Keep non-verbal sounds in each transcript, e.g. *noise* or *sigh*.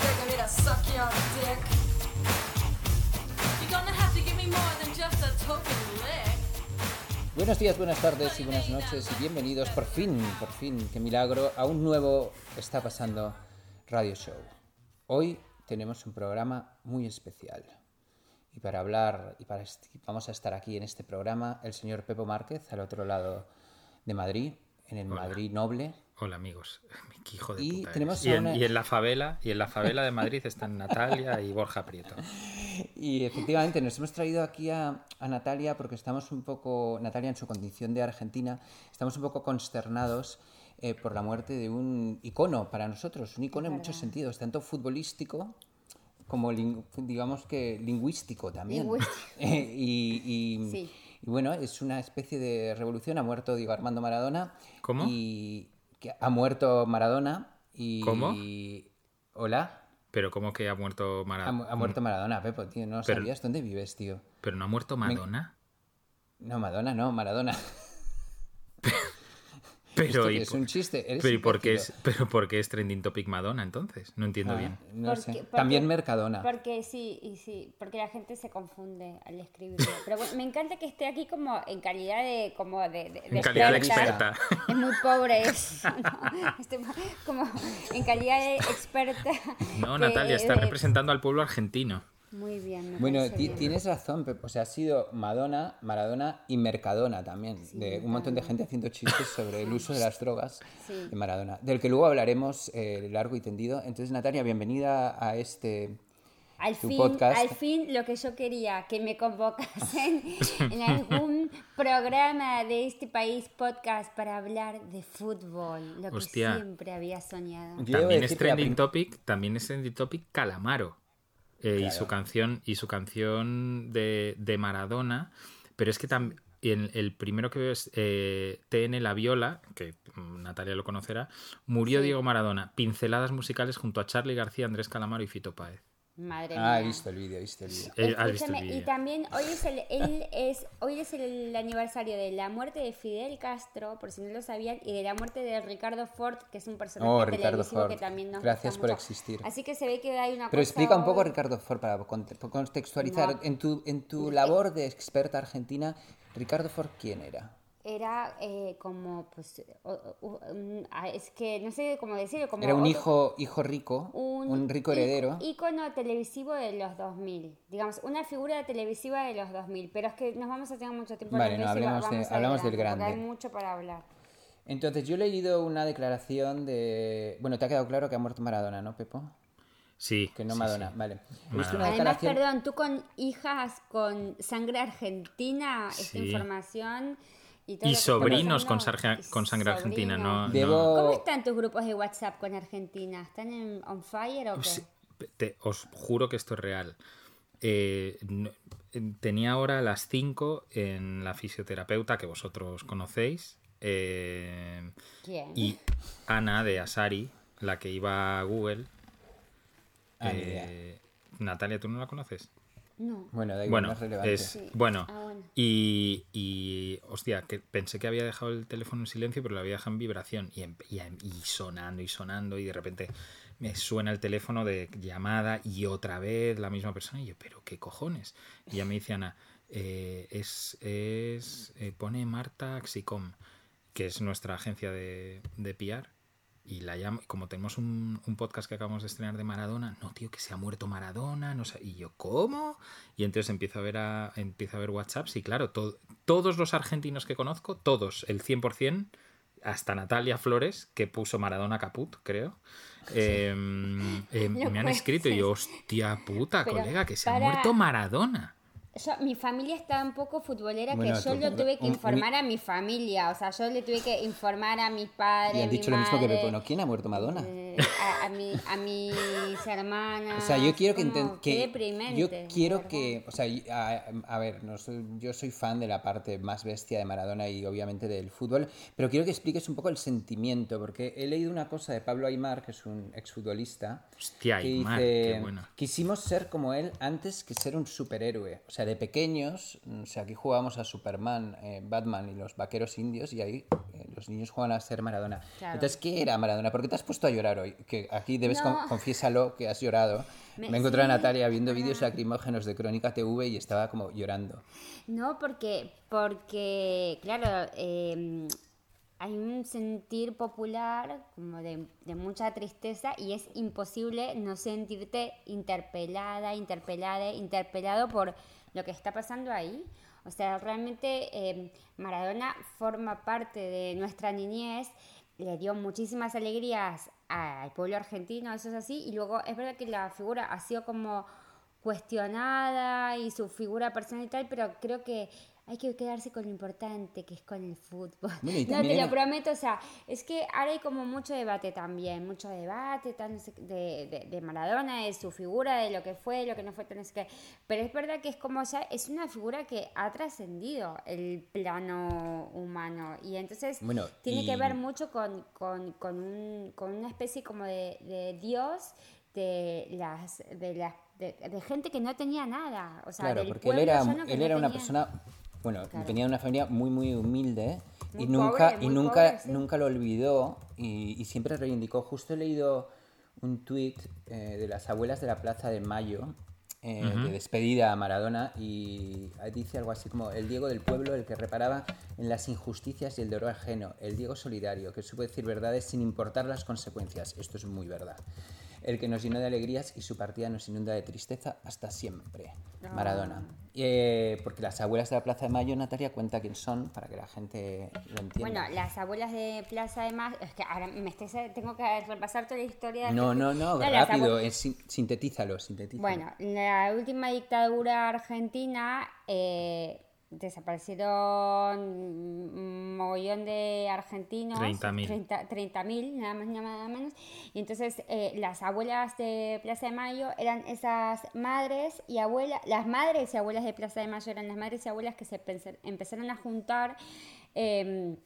they're gonna need to suck your dick. You're gonna have to give me more than just a token lick. Buenos días, buenas tardes y buenas noches y bienvenidos por fin, por fin, qué milagro, a un nuevo Está pasando Radio Show. Hoy tenemos un programa muy especial. Y para hablar, y para vamos a estar aquí en este programa, el señor Pepo Márquez, al otro lado de Madrid, en el Hola. Madrid Noble. Hola amigos, *laughs* hijo de Y puta tenemos eres. y, a en, una- y en la favela, y en la favela de Madrid están Natalia y Borja Prieto. *laughs* Y efectivamente nos hemos traído aquí a, a Natalia porque estamos un poco, Natalia en su condición de argentina, estamos un poco consternados eh, por la muerte de un icono para nosotros, un icono en muchos sentidos, tanto futbolístico como digamos que lingüístico también. Lingüístico. *laughs* Eh, y, y- Sí. y bueno, es una especie de revolución, ha muerto Diego Armando Maradona. ¿Cómo? Y que ha muerto Maradona y... ¿Cómo? Hola. Pero como que ha muerto Ha, Maradona. ha muerto Maradona, Pepo, tío, no Pero- sabías dónde vives, tío. Pero no ha muerto Madonna. No, Madonna, no, Maradona. *laughs* Pero, Esto ¿y es por- un chiste. Eres pero, ¿y por qué es, pero ¿por qué es trending topic Madonna entonces? No entiendo Ah, bien. No Porque- sé. porque- También Mercadona. Porque sí, y sí, porque la gente se confunde al escribirlo. Pero bueno, me encanta que esté aquí como en calidad de como de, de- de En calidad de experta. experta. Es muy pobre eso, ¿no? Este, como en calidad de experta. No, Natalia, está de- representando al pueblo argentino. Muy bien. me Bueno, bien. tienes razón. O sea, ha sido Madonna, Maradona y Mercadona también. de un montón de gente haciendo chistes sobre el uso de las drogas Sí. de Maradona. Del que luego hablaremos eh, largo y tendido. Entonces, Natalia, bienvenida a este. Al fin, podcast. al fin lo que yo quería, que me convocasen *laughs* en algún programa de este país podcast para hablar de fútbol, lo Hostia. que siempre había soñado. También es trending topic, también es trending topic Calamaro. Eh, y su canción, y su canción de, de Maradona. Pero es que también el, el primero que veo es eh, TN La Viola, que Natalia lo conocerá, murió Sí. Diego Maradona. Pinceladas musicales junto a Charlie García, Andrés Calamaro y Fito Páez. Madre Ah, he mía. visto el vídeo, he visto el vídeo. Eh, ¿has visto el Escúchame, y vídeo? también hoy es el él es hoy es el aniversario de la muerte de Fidel Castro, por si no lo sabían, y de la muerte de Ricardo Ford, que es un personaje Oh, Ricardo televisivo Ford. que también nos Gracias por mucho. existir. Así que se ve que hay una Pero cosa explica un poco, hoy- Ricardo Ford, para conte- contextualizar. No. En, tu, en tu labor de experta argentina, Ricardo Ford, ¿quién era? Era eh, como, pues, un- ah, es que no sé cómo decirlo, como Era un otro- hijo, hijo rico, un, rico í- heredero. ícono televisivo de los 2000, digamos, una figura televisiva de los 2000, pero es que nos vamos a tener mucho tiempo Vale, no, hablemos de- vamos hablamos del grande. hay mucho para hablar. Entonces, yo he leído una declaración de... Bueno, te ha quedado claro que ha muerto Maradona, ¿no, Pepo? Sí. Que no sí, Madonna, sí. vale. He visto una Además, perdón, tú con hijas con sangre argentina, esta Sí. información y sobrinos con, con sangre argentina, no, Debo- ¿Cómo están tus grupos de WhatsApp con Argentina? ¿Están en on fire o qué? Te- os juro que esto es real. Eh, tenía ahora a las 5 en la fisioterapeuta que vosotros conocéis. eh, ¿Quién? Y Ana de Asari, la que iba a Google. Ah, eh, Natalia, ¿tú no la conoces? No. Bueno, da igual, Bueno, no es relevante. es, Sí. bueno, Ah, bueno. Y, y, hostia, que pensé que había dejado el teléfono en silencio, pero lo había dejado en vibración y, em- y em- y sonando y sonando y de repente me suena el teléfono de llamada y otra vez la misma persona y yo, pero qué cojones. Y ya me dice Ana, eh, es, es eh, pone Marta Axicom, que es nuestra agencia de, de PR. Y la llamo, como tenemos un, un podcast que acabamos de estrenar de Maradona, no, tío, que se ha muerto Maradona, no sé. Y yo, ¿cómo? Y entonces empiezo a ver a, empiezo a ver WhatsApps y claro, to- todos los argentinos que conozco, todos, el 100%, hasta Natalia Flores, que puso Maradona Caput, creo. eh, eh, *laughs* No me han escrito y yo, hostia puta, Pero colega, que se ha muerto Maradona. Yo- mi familia es tan poco futbolera Bueno, que yo lo tuve que un- un- informar a mi familia. O sea, yo le tuve que informar a mis padres. Y han mi dicho lo mismo que ¿quién ha muerto Madonna? eh, a, a mi- a mis hermanas. O sea, yo quiero que, como, yo quiero que, o sea, a, a ver, no soy- yo soy fan de la parte más bestia de Maradona y obviamente del fútbol, pero quiero que expliques un poco el sentimiento, porque he leído una cosa de Pablo Aymar, que es un exfutbolista, Hostia, que Aymar, dice, qué bueno. quisimos ser como él antes que ser un superhéroe, o sea, de pequeños, o sea, aquí jugábamos a Superman, eh, Batman y los vaqueros indios y ahí eh, los niños juegan a ser Maradona. Claro. Entonces, ¿qué era Maradona? ¿Por qué te has puesto a llorar hoy? Que aquí debes, No. con- confiésalo, que has llorado. Me- Me, encontré a. Natalia viendo vídeos lacrimógenos de Crónica TV y estaba como llorando. No, porque, porque claro, eh, hay un sentir popular como de, de mucha tristeza y es imposible no sentirte interpelada, interpelada, interpelado por lo que está pasando ahí. O sea, realmente eh, Maradona forma parte de nuestra niñez, le dio muchísimas alegrías al pueblo argentino, eso es así, y luego es verdad que la figura ha sido como cuestionada y su figura personal y tal, pero creo que hay que quedarse con lo importante, que es con el fútbol. Bueno, *laughs* no, te lo prometo, o sea, es que ahora hay como mucho debate también, mucho debate qué, de, de, de Maradona, de su figura, de lo que fue, lo que no fue, no sé qué. Pero es verdad que es como ya, es una figura que ha trascendido el plano humano y entonces Bueno, tiene y- que ver mucho con, con, con, un- con una especie como de, de Dios de las de las de, de gente que no tenía nada o sea claro, del porque él era, él no era una persona, bueno, Claro. venía de una familia muy, muy humilde y nunca, pobre, y nunca, pobre, sí. nunca lo olvidó y, y siempre reivindicó. Justo he leído un tuit eh, de las abuelas de la Plaza de Mayo. eh, de despedida a Maradona y dice algo así como el Diego del pueblo, el que reparaba en las injusticias y el dolor ajeno, el Diego solidario, que supo decir verdades sin importar las consecuencias. Esto es muy verdad. El que nos llenó de alegrías y su partida nos inunda de tristeza hasta siempre. Maradona. Eh, porque las abuelas de la Plaza de Mayo, Natalia, cuenta quién son para que la gente lo entienda. bueno las abuelas de Plaza de Mayo es que ahora me estoy, tengo que repasar toda la historia no, no, no, las rápido, es sintetízalo, sintetízalo. Bueno, la última dictadura argentina eh, desaparecieron un mogollón de argentinos. 30.000. 30 30.000, nada más ni nada menos. Y entonces eh, las abuelas de Plaza de Mayo eran esas madres y abuelas, las madres y abuelas de Plaza de Mayo eran las madres y abuelas que se empezaron a juntar. eh,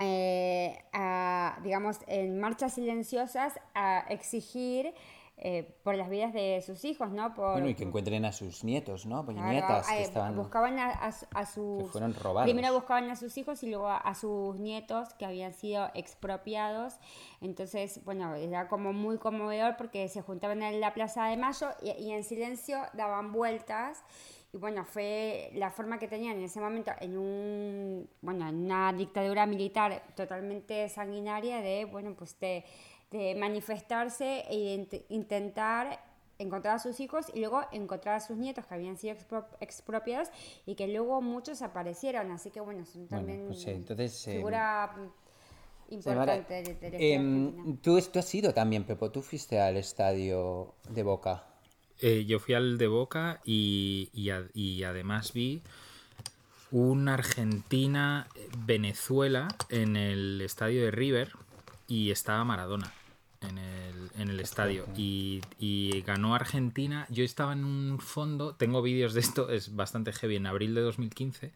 eh, a, digamos, en marchas silenciosas a exigir eh, por las vidas de sus hijos, ¿no? Por, Bueno, y que encuentren a sus nietos, ¿no? Pues Claro, nietas que eh, estaban... buscaban a, a a sus fueron robados. primero buscaban a sus hijos y luego a, a sus nietos que habían sido expropiados entonces bueno era como muy conmovedor porque se juntaban en la plaza de Mayo y, y en silencio daban vueltas y bueno fue la forma que tenían en ese momento en un bueno en una dictadura militar totalmente sanguinaria de bueno pues de, de manifestarse e intentar encontrar a sus hijos y luego encontrar a sus nietos que habían sido expro- expropiados y que luego muchos aparecieron. Así que bueno, son también pues, eh, entonces, eh, figura importante de, em, argentina. tú, tú has ido también, Pepo, tú fuiste al estadio de Boca. Eh, yo fui al de Boca y, y a- y además vi un Argentina-Venezuela en el estadio de River y estaba Maradona en el, en el estadio y, y ganó Argentina. Yo estaba en un fondo, tengo vídeos de esto, es bastante heavy, en abril de 2015.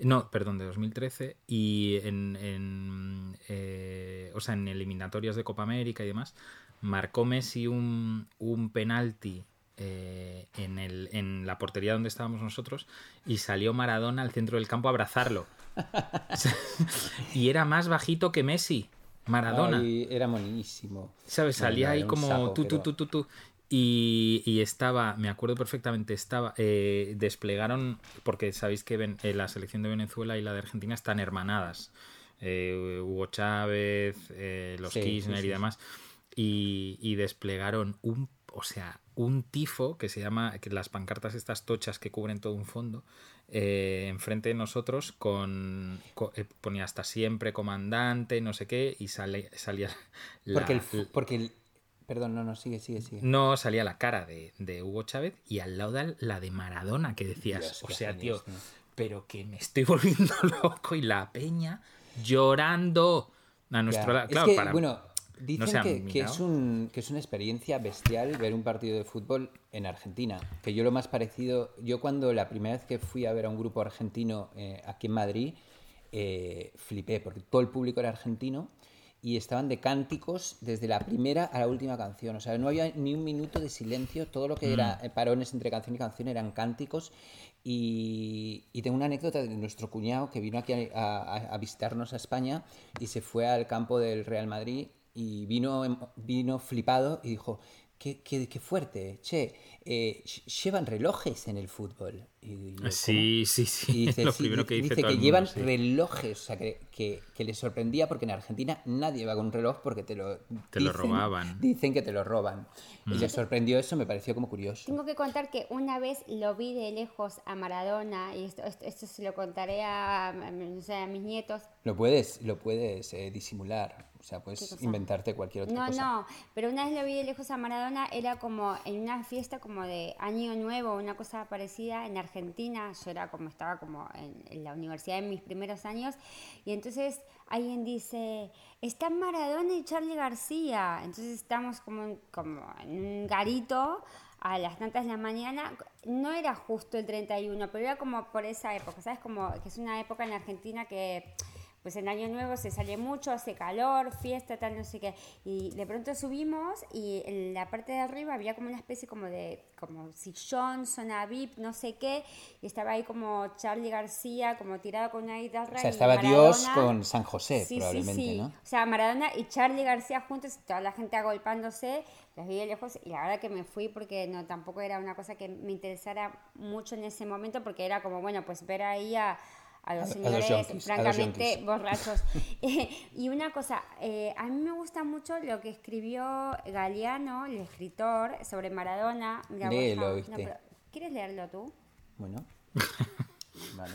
No, perdón, de 2013 y en, en, eh, o sea, en eliminatorias de Copa América y demás, marcó Messi un, un penalti eh, en, el, en la portería donde estábamos nosotros y salió Maradona al centro del campo a abrazarlo. *laughs* y era más bajito que Messi, Maradona. Ay, era monísimo. ¿Sabes? Salía ahí como sapo, tú, tú, tú, tú, tú. Y, y estaba, me acuerdo perfectamente, estaba, eh, desplegaron, porque sabéis que ven- eh, la selección de Venezuela y la de Argentina están hermanadas. Eh, Hugo Chávez, los Sí, Kirchner sí, y demás. Y, y desplegaron un, o sea, un tifo que se llama, que las pancartas estas tochas que cubren todo un fondo, eh, enfrente de nosotros con, co- eh, ponía hasta siempre comandante, no sé qué, y sale, salía la, Porque el, fu- porque el... Perdón, no, no, sigue, sigue, sigue. no salía la cara de, de Hugo Chávez y al lado de la de Maradona, que decías, Dios, o sea, tío, pero que me estoy *laughs* volviendo loco y la peña llorando a nuestro Ya. lado. Es Claro, que, para- bueno, dicen han que, que es un, que es una experiencia bestial ver un partido de fútbol en Argentina. Que yo lo más parecido, yo cuando la primera vez que fui a ver a un grupo argentino eh, aquí en Madrid, eh, flipé, porque todo el público era argentino y estaban de cánticos desde la primera a la última canción. O sea, no había ni un minuto de silencio, todo lo que era eh, parones entre canción y canción eran cánticos. Y, y tengo una anécdota de nuestro cuñado que vino aquí a, a- a visitarnos a España y se fue al campo del Real Madrid y vino, em- vino flipado y dijo, qué, qué- qué fuerte, che, eh, ll- llevan relojes en el fútbol. Y yo, Sí, sí, ¿cómo? sí. Y dice, *laughs* lo sí, primero que dice dice todo que el mundo, llevan sí. relojes, o sea, que, que, que les sorprendía porque en Argentina nadie va con un reloj porque te lo, Te lo robaban. Dicen que te lo roban. Y Mm. les sorprendió eso, me pareció como curioso. Tengo que contar que una vez lo vi de lejos a Maradona, y esto, esto, esto se lo contaré a, a- a mis nietos. Lo puedes, lo puedes eh, disimular, o sea, ¿Qué puedes inventarte cualquier otra No, cosa. no, pero una vez lo vi de lejos a Maradona, era como en una fiesta como de Año Nuevo, una cosa parecida en Argentina, yo era como, estaba como en, en la universidad en mis primeros años, y entonces alguien dice, están Maradona y Charlie García, entonces estamos como, como en un garito a las tantas de la mañana, no era justo el 31, pero era como por esa época, ¿sabes? Como que es una época en Argentina que pues en Año Nuevo se sale mucho, hace calor, fiesta, tal, no sé qué. Y de pronto subimos y en la parte de arriba había como una especie como de como sillón, zona VIP, no sé qué. Y estaba ahí como Charlie García, como tirado con una guitarra. O sea, y estaba Dios con San José, Sí, probablemente, sí, sí. ¿no? O sea, Maradona y Charlie García juntos, toda la gente agolpándose, los vi de lejos y la verdad que me fui porque no tampoco era una cosa que me interesara mucho en ese momento porque era como, bueno, pues ver ahí a, a los A- señores yonkis, a los francamente borrachos. *laughs* *laughs* Y una cosa, eh, a mí me gusta mucho lo que escribió Galeano, el escritor, sobre Maradona. Léelo, ¿Quieres leerlo tú? Bueno, *laughs* vale,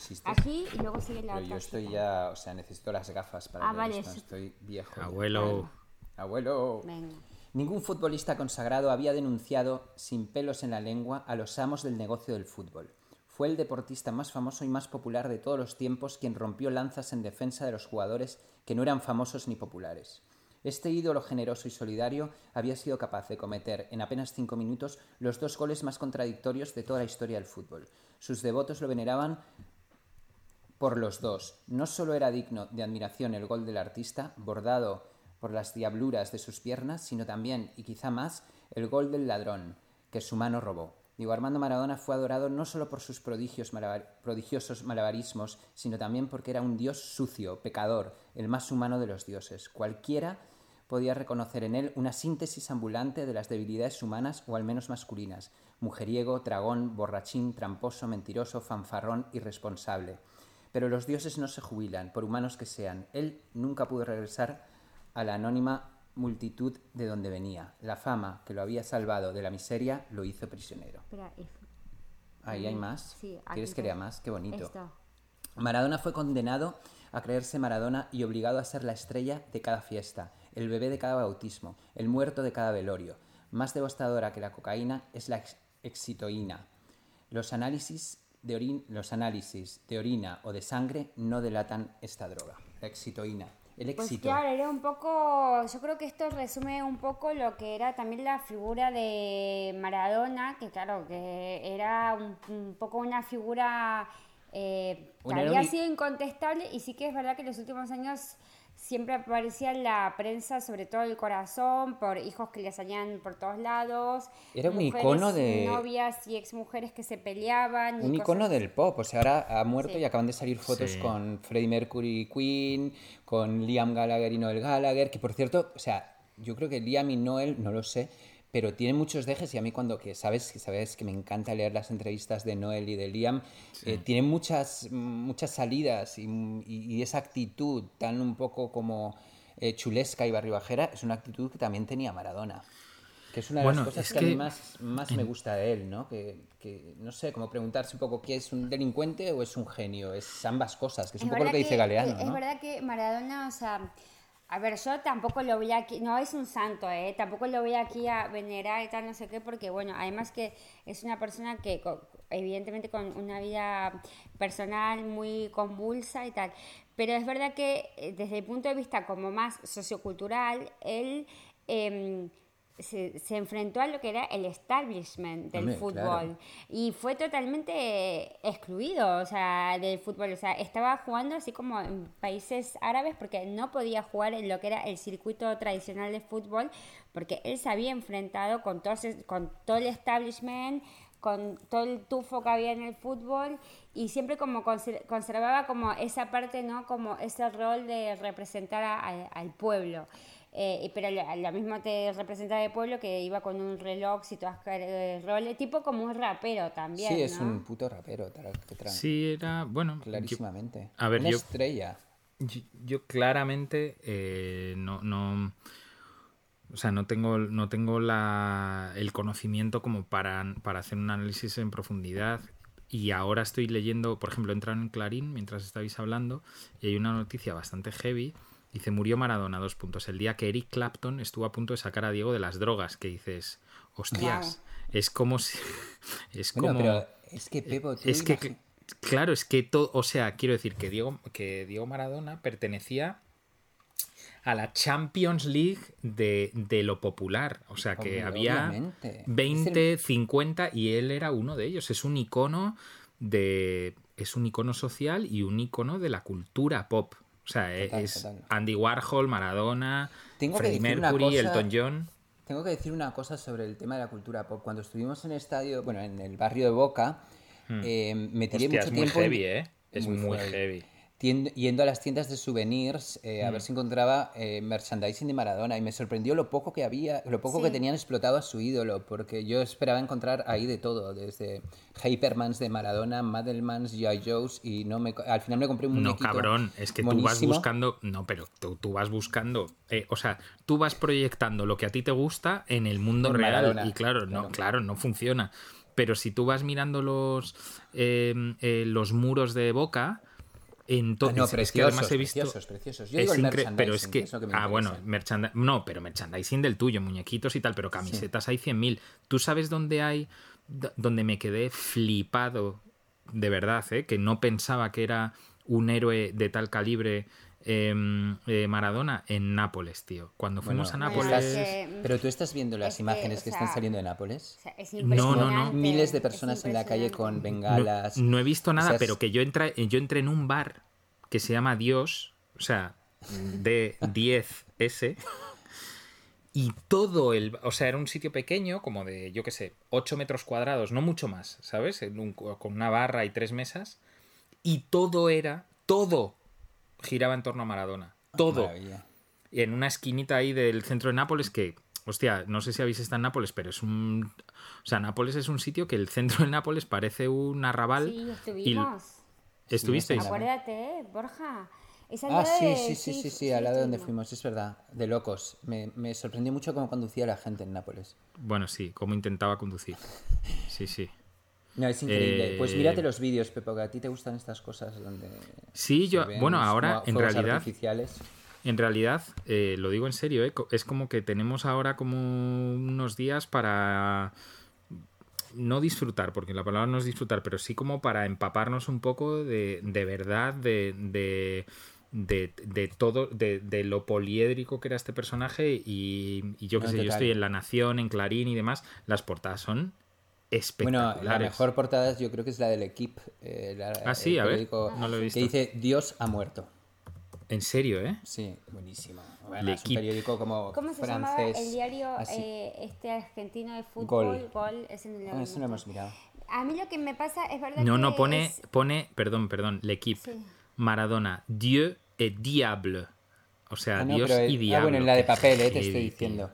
si. Aquí y luego sigue la Pero otra. yo estoy cita. ya, o sea, necesito las gafas para Ah, leer vale, esto, estoy viejo. ya. Abuelo. Abuelo. Venga. Ningún futbolista consagrado había denunciado sin pelos en la lengua a los amos del negocio del fútbol. Fue el deportista más famoso y más popular de todos los tiempos quien rompió lanzas en defensa de los jugadores que no eran famosos ni populares. Este ídolo generoso y solidario había sido capaz de cometer en apenas cinco minutos los dos goles más contradictorios de toda la historia del fútbol. Sus devotos lo veneraban por los dos. No solo era digno de admiración el gol del artista, bordado por las diabluras de sus piernas, sino también, y quizá más, el gol del ladrón, que su mano robó. Diego Armando Maradona fue adorado no solo por sus prodigios prodigiosos malabarismos, sino también porque era un dios sucio, pecador, el más humano de los dioses. Cualquiera podía reconocer en él una síntesis ambulante de las debilidades humanas o al menos masculinas. Mujeriego, dragón, borrachín, tramposo, mentiroso, fanfarrón, irresponsable. Pero los dioses no se jubilan, por humanos que sean. Él nunca pudo regresar a la anónima multitud de donde venía. La fama que lo había salvado de la miseria lo hizo prisionero. Espera, Ahí hay más. Sí, ¿Quieres que lea más? Qué bonito. Esto. Maradona fue condenado a creerse Maradona y obligado a ser la estrella de cada fiesta, el bebé de cada bautismo, el muerto de cada velorio. Más devastadora que la cocaína es la ex- excitoína. Los análisis, de orin- los análisis de orina o de sangre no delatan esta droga, la excitoína. El Pues éxito. claro, era un poco, yo creo que esto resume un poco lo que era también la figura de Maradona, que claro, que era un, un poco una figura eh, que había sido incontestable y sí que es verdad que en los últimos años siempre aparecía en la prensa, sobre todo el corazón, por hijos que le salían por todos lados. Era un mujeres, icono de- Novias y exmujeres que se peleaban. y Un cosas icono del pop, o sea, ahora ha muerto Sí. y acaban de salir fotos Sí. con Freddie Mercury y Queen, con Liam Gallagher y Noel Gallagher, que por cierto, o sea, yo creo que Liam y Noel, no lo sé, pero tienen muchos dejes y a mí cuando, que sabes, que sabes que me encanta leer las entrevistas de Noel y de Liam, eh, tienen muchas, muchas salidas y, y- y esa actitud tan un poco como eh, chulesca y barribajera, es una actitud que también tenía Maradona. Que es una de Bueno, las cosas es que, a mí que más, más me gusta de él, ¿no? Que, que, no sé, como preguntarse un poco qué es un delincuente o es un genio. Es ambas cosas, que es, un poco lo verdad que dice Galeano, que- Es ¿no? verdad que Maradona, o sea, a ver, yo tampoco lo voy aquí, no es un santo, ¿eh? Tampoco lo voy aquí a venerar y tal, no sé qué, porque bueno, además que es una persona que evidentemente con una vida personal muy convulsa y tal. Pero es verdad que eh, desde el punto de vista como más sociocultural, él... em, se, se enfrentó a lo que era el establishment del Hombre, fútbol claro. y fue totalmente excluido, o sea, del fútbol, o sea, estaba jugando así como en países árabes porque no podía jugar en lo que era el circuito tradicional de fútbol porque él se había enfrentado con todo, con todo el establishment, con todo el tufo que había en el fútbol y siempre como conser- conservaba como esa parte, ¿no? Como ese rol de representar a- a- al pueblo. Eh, pero lo, mismo te representaba el pueblo que iba con un reloj y todas eh, roles, tipo como un rapero también. Sí, es ¿no? un puto rapero, que Sí, era, bueno, yo- clarísimamente. a ver, Una yo- estrella. Yo, yo claramente eh, no, no. O sea, no tengo, no tengo la, el conocimiento como para, para hacer un análisis en profundidad. Y ahora estoy leyendo, por ejemplo, he entrado en Clarín mientras estabais hablando y hay una noticia bastante heavy. Dice, murió Maradona, dos puntos. El día que Eric Clapton estuvo a punto de sacar a Diego de las drogas, que dices, hostias, es como si... *laughs* Es Bueno, como... pero es que Pepo, tú Es que, claro, es que todo, o sea, quiero decir que Diego, que Diego Maradona pertenecía a la Champions League de, de lo popular. O sea, que Hombre, había obviamente. Es 20, 50 y él era uno de ellos. Es un icono de. Es un icono social y un icono de la cultura pop. O sea, Total, es total. Andy Warhol, Maradona, Tengo que decir una Mercury, cosa- Elton John. Tengo que decir una cosa sobre el tema de la cultura pop. Cuando estuvimos en el estadio, bueno, en el barrio de Boca, eh, me tiré Hmm. Hostia, mucho es muy tiempo en- heavy, ¿eh? Es muy, heavy. heavy. Yendo a las tiendas de souvenirs eh, a ver si encontraba eh, merchandising de Maradona y me sorprendió lo poco que había, lo poco que tenían explotado a su ídolo, porque yo esperaba encontrar ahí de todo, desde Hypermans de Maradona, Madelmans, G.I. Joe's y no me, al final me compré un No, muñequito cabrón, es que tú vas buscando. No, pero tú, tú vas buscando. eh, o sea, tú vas proyectando lo que a ti te gusta en el mundo En real. Maradona, y claro, no, claro. claro, no funciona. Pero si tú vas mirando los, los muros de boca. Ah, Entonces, no, es que preciosos, además he visto. preciosos, preciosos. Yo es digo el pero es que, que es que ah, bueno, no, pero merchandising del tuyo, muñequitos y tal, pero camisetas hay 100.000. ¿Tú sabes dónde hay, donde me quedé flipado, de verdad, eh? que no pensaba que era un héroe de tal calibre em, eh, Maradona? En Nápoles, tío. Cuando fuimos Bueno, a Nápoles... es que- Pero tú estás viendo las Es que, imágenes que, están saliendo de Nápoles. O sea, es No, no, no. Miles de personas en la calle con. No, bengalas. no he visto O nada, sea, es- pero que yo entré, yo entré en un bar que se llama Dios, o sea, de 10S, y todo el... O sea, era un sitio pequeño, como de, yo qué sé, 8 metros cuadrados, no mucho más, ¿sabes? En un- con una barra y tres mesas, y todo era, todo giraba en torno a Maradona. Todo. Maravilla. Y en una esquinita ahí del centro de Nápoles que, hostia, no sé si habéis estado en Nápoles, pero es un... O sea, Nápoles es un sitio que el centro de Nápoles parece un arrabal. Sí, y- estuvimos. ¿Estuvisteis? Sí, Acuérdate, ¿eh, Borja. Es al Ah, lado sí, de- sí, sí, sí, sí, al lado de donde fuimos, es verdad, de locos. Me, me sorprendió mucho cómo conducía la gente en Nápoles. Bueno, sí, como intentaba conducir. Sí, sí. No, es increíble. Eh, Pues mírate los vídeos, Pepo, que a ti te gustan estas cosas donde... Sí, yo, bueno, ahora en realidad, artificiales. en realidad, eh, lo digo en serio, eh, es como que tenemos ahora como unos días para no disfrutar, porque la palabra no es disfrutar, pero sí como para empaparnos un poco de, de verdad, de, de, de, de todo, de, de lo poliédrico que era este personaje y, y yo qué No, sé, yo estoy en La Nación, en Clarín y demás, las portadas son Bueno, espectaculares. la mejor portada yo creo que es la del Equipe. eh, la- Ah, sí, el a ver, periódico no lo he visto. Que dice Dios ha muerto. En serio, ¿eh? Sí, buenísimo. Bueno, es un periódico como ¿Cómo se francés. llamaba el diario eh, este argentino de fútbol? Gol. no lo Ah, hemos eso no hemos visto. mirado. A mí lo que me pasa es verdad No, que no, pone, es- pone, perdón, perdón, L'Equipe, Sí. Maradona, Dieu et Diable. O sea, Ah, no, Dios el- y ah, Diablo. bueno, en la de papel, eh, te estoy tío. diciendo.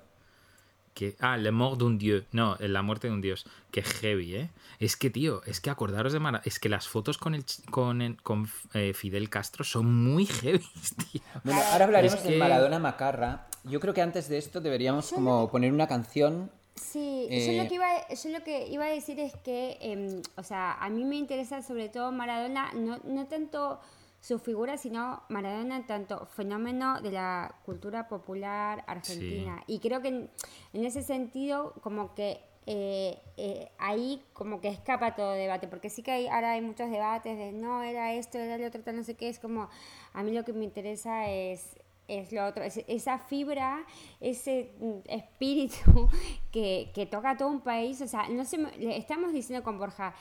Que, ah, Le mort d'un Dieu. No, la muerte de un dios. Qué heavy, ¿eh? Es que, tío, es que acordaros de Maradona. Es que las fotos con, el, ch- con, el- con eh, Fidel Castro son muy heavy, *laughs* tío. Bueno, ahora hablaremos Es de Maradona Macarra. Yo creo que antes de esto deberíamos como poner una canción Sí, Eh, yo, lo que iba, yo lo que iba a decir es que, em, o sea, a mí me interesa sobre todo Maradona, no, no tanto su figura, sino Maradona, tanto fenómeno de la cultura popular argentina. Y creo que en, en ese sentido, como que eh, eh, ahí como que escapa todo debate, porque sí que hay, ahora hay muchos debates de no, era esto, era lo otro, tal, no sé qué, es como, a mí lo que me interesa es es lo otro, es esa fibra, ese mm, espíritu *laughs* que, que toca a todo un país. O sea, no se me- le estamos diciendo con Borja,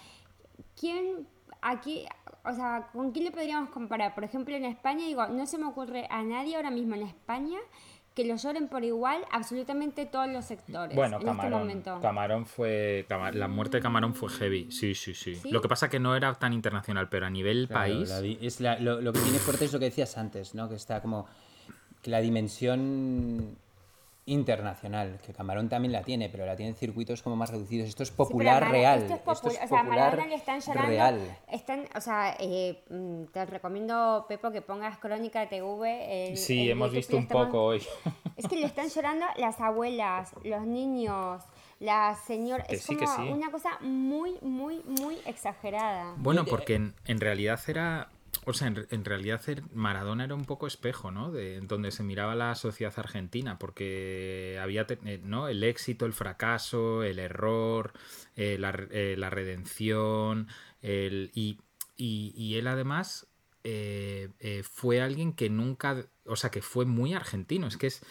¿quién aquí, o sea, con quién le podríamos comparar? Por ejemplo, en España, digo, no se me ocurre a nadie ahora mismo en España que lo lloren por igual absolutamente todos los sectores Bueno, en este Camarón. momento. Camarón fue. La muerte de Camarón fue heavy. Sí, sí, sí. ¿Sí? Lo que pasa que no era tan internacional, pero a nivel Claro, país. la es la- lo, lo que tiene fuerte es lo que decías antes, ¿no? Que está como que la dimensión internacional, que Camarón también la tiene, pero la tiene en circuitos como más reducidos. Esto es popular real. Esto es, popu- Esto es o sea, a popular le están llorando. real. Están, o sea, eh, mm, te recomiendo, Pepo, que pongas Crónica TV. en- Sí, en hemos YouTube, visto un estamos- poco hoy. *laughs* Es que le están llorando las abuelas, los niños, la señora. Que Es sí, como que sí. una cosa muy, muy, muy exagerada. Bueno, porque en, en realidad era. O sea, en, en realidad Maradona era un poco espejo, ¿no? De donde se miraba la sociedad argentina, porque había eh, ¿no? el éxito, el fracaso, el error, eh, la, eh, la redención, el, y, y- él además fue alguien que nunca, o sea, que fue muy argentino. Es que es,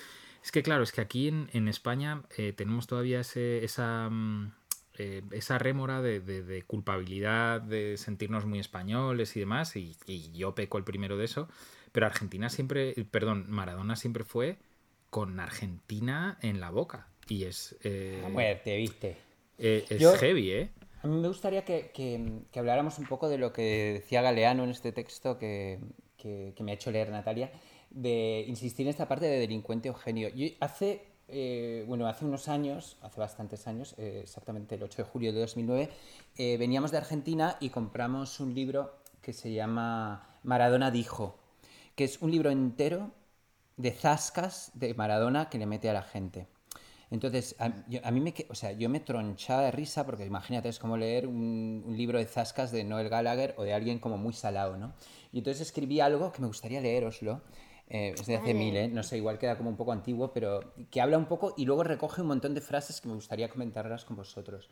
es que claro, es que aquí en, en España tenemos todavía ese, esa, mm, eh, esa rémora de, de- de culpabilidad, de sentirnos muy españoles y demás, y, y yo peco el primero de eso, pero Argentina siempre, perdón, Maradona siempre fue con Argentina en la boca. Y es, eh, La muerte, ¿viste? eh, es Yo- heavy, ¿eh? A mí me gustaría que, que- que habláramos un poco de lo que decía Galeano en este texto que, que- que me ha hecho leer Natalia, de insistir en esta parte de delincuente Eugenio. Yo hace, eh, bueno, hace unos años, hace bastantes años, eh, exactamente el 8 de julio de 2009, eh, veníamos de Argentina y compramos un libro que se llama Maradona dijo, que es un libro entero de zascas de Maradona que le mete a la gente. Entonces, a, yo- mí me, o sea, yo me tronchaba de risa porque imagínate, es como leer un, un libro de zascas de Noel Gallagher o de alguien como muy salado, ¿no? Y entonces escribí algo que me gustaría leeroslo. Eh, es de hace Vale. mil, ¿eh? No sé, igual queda como un poco antiguo, pero que habla un poco y luego recoge un montón de frases que me gustaría comentarlas con vosotros.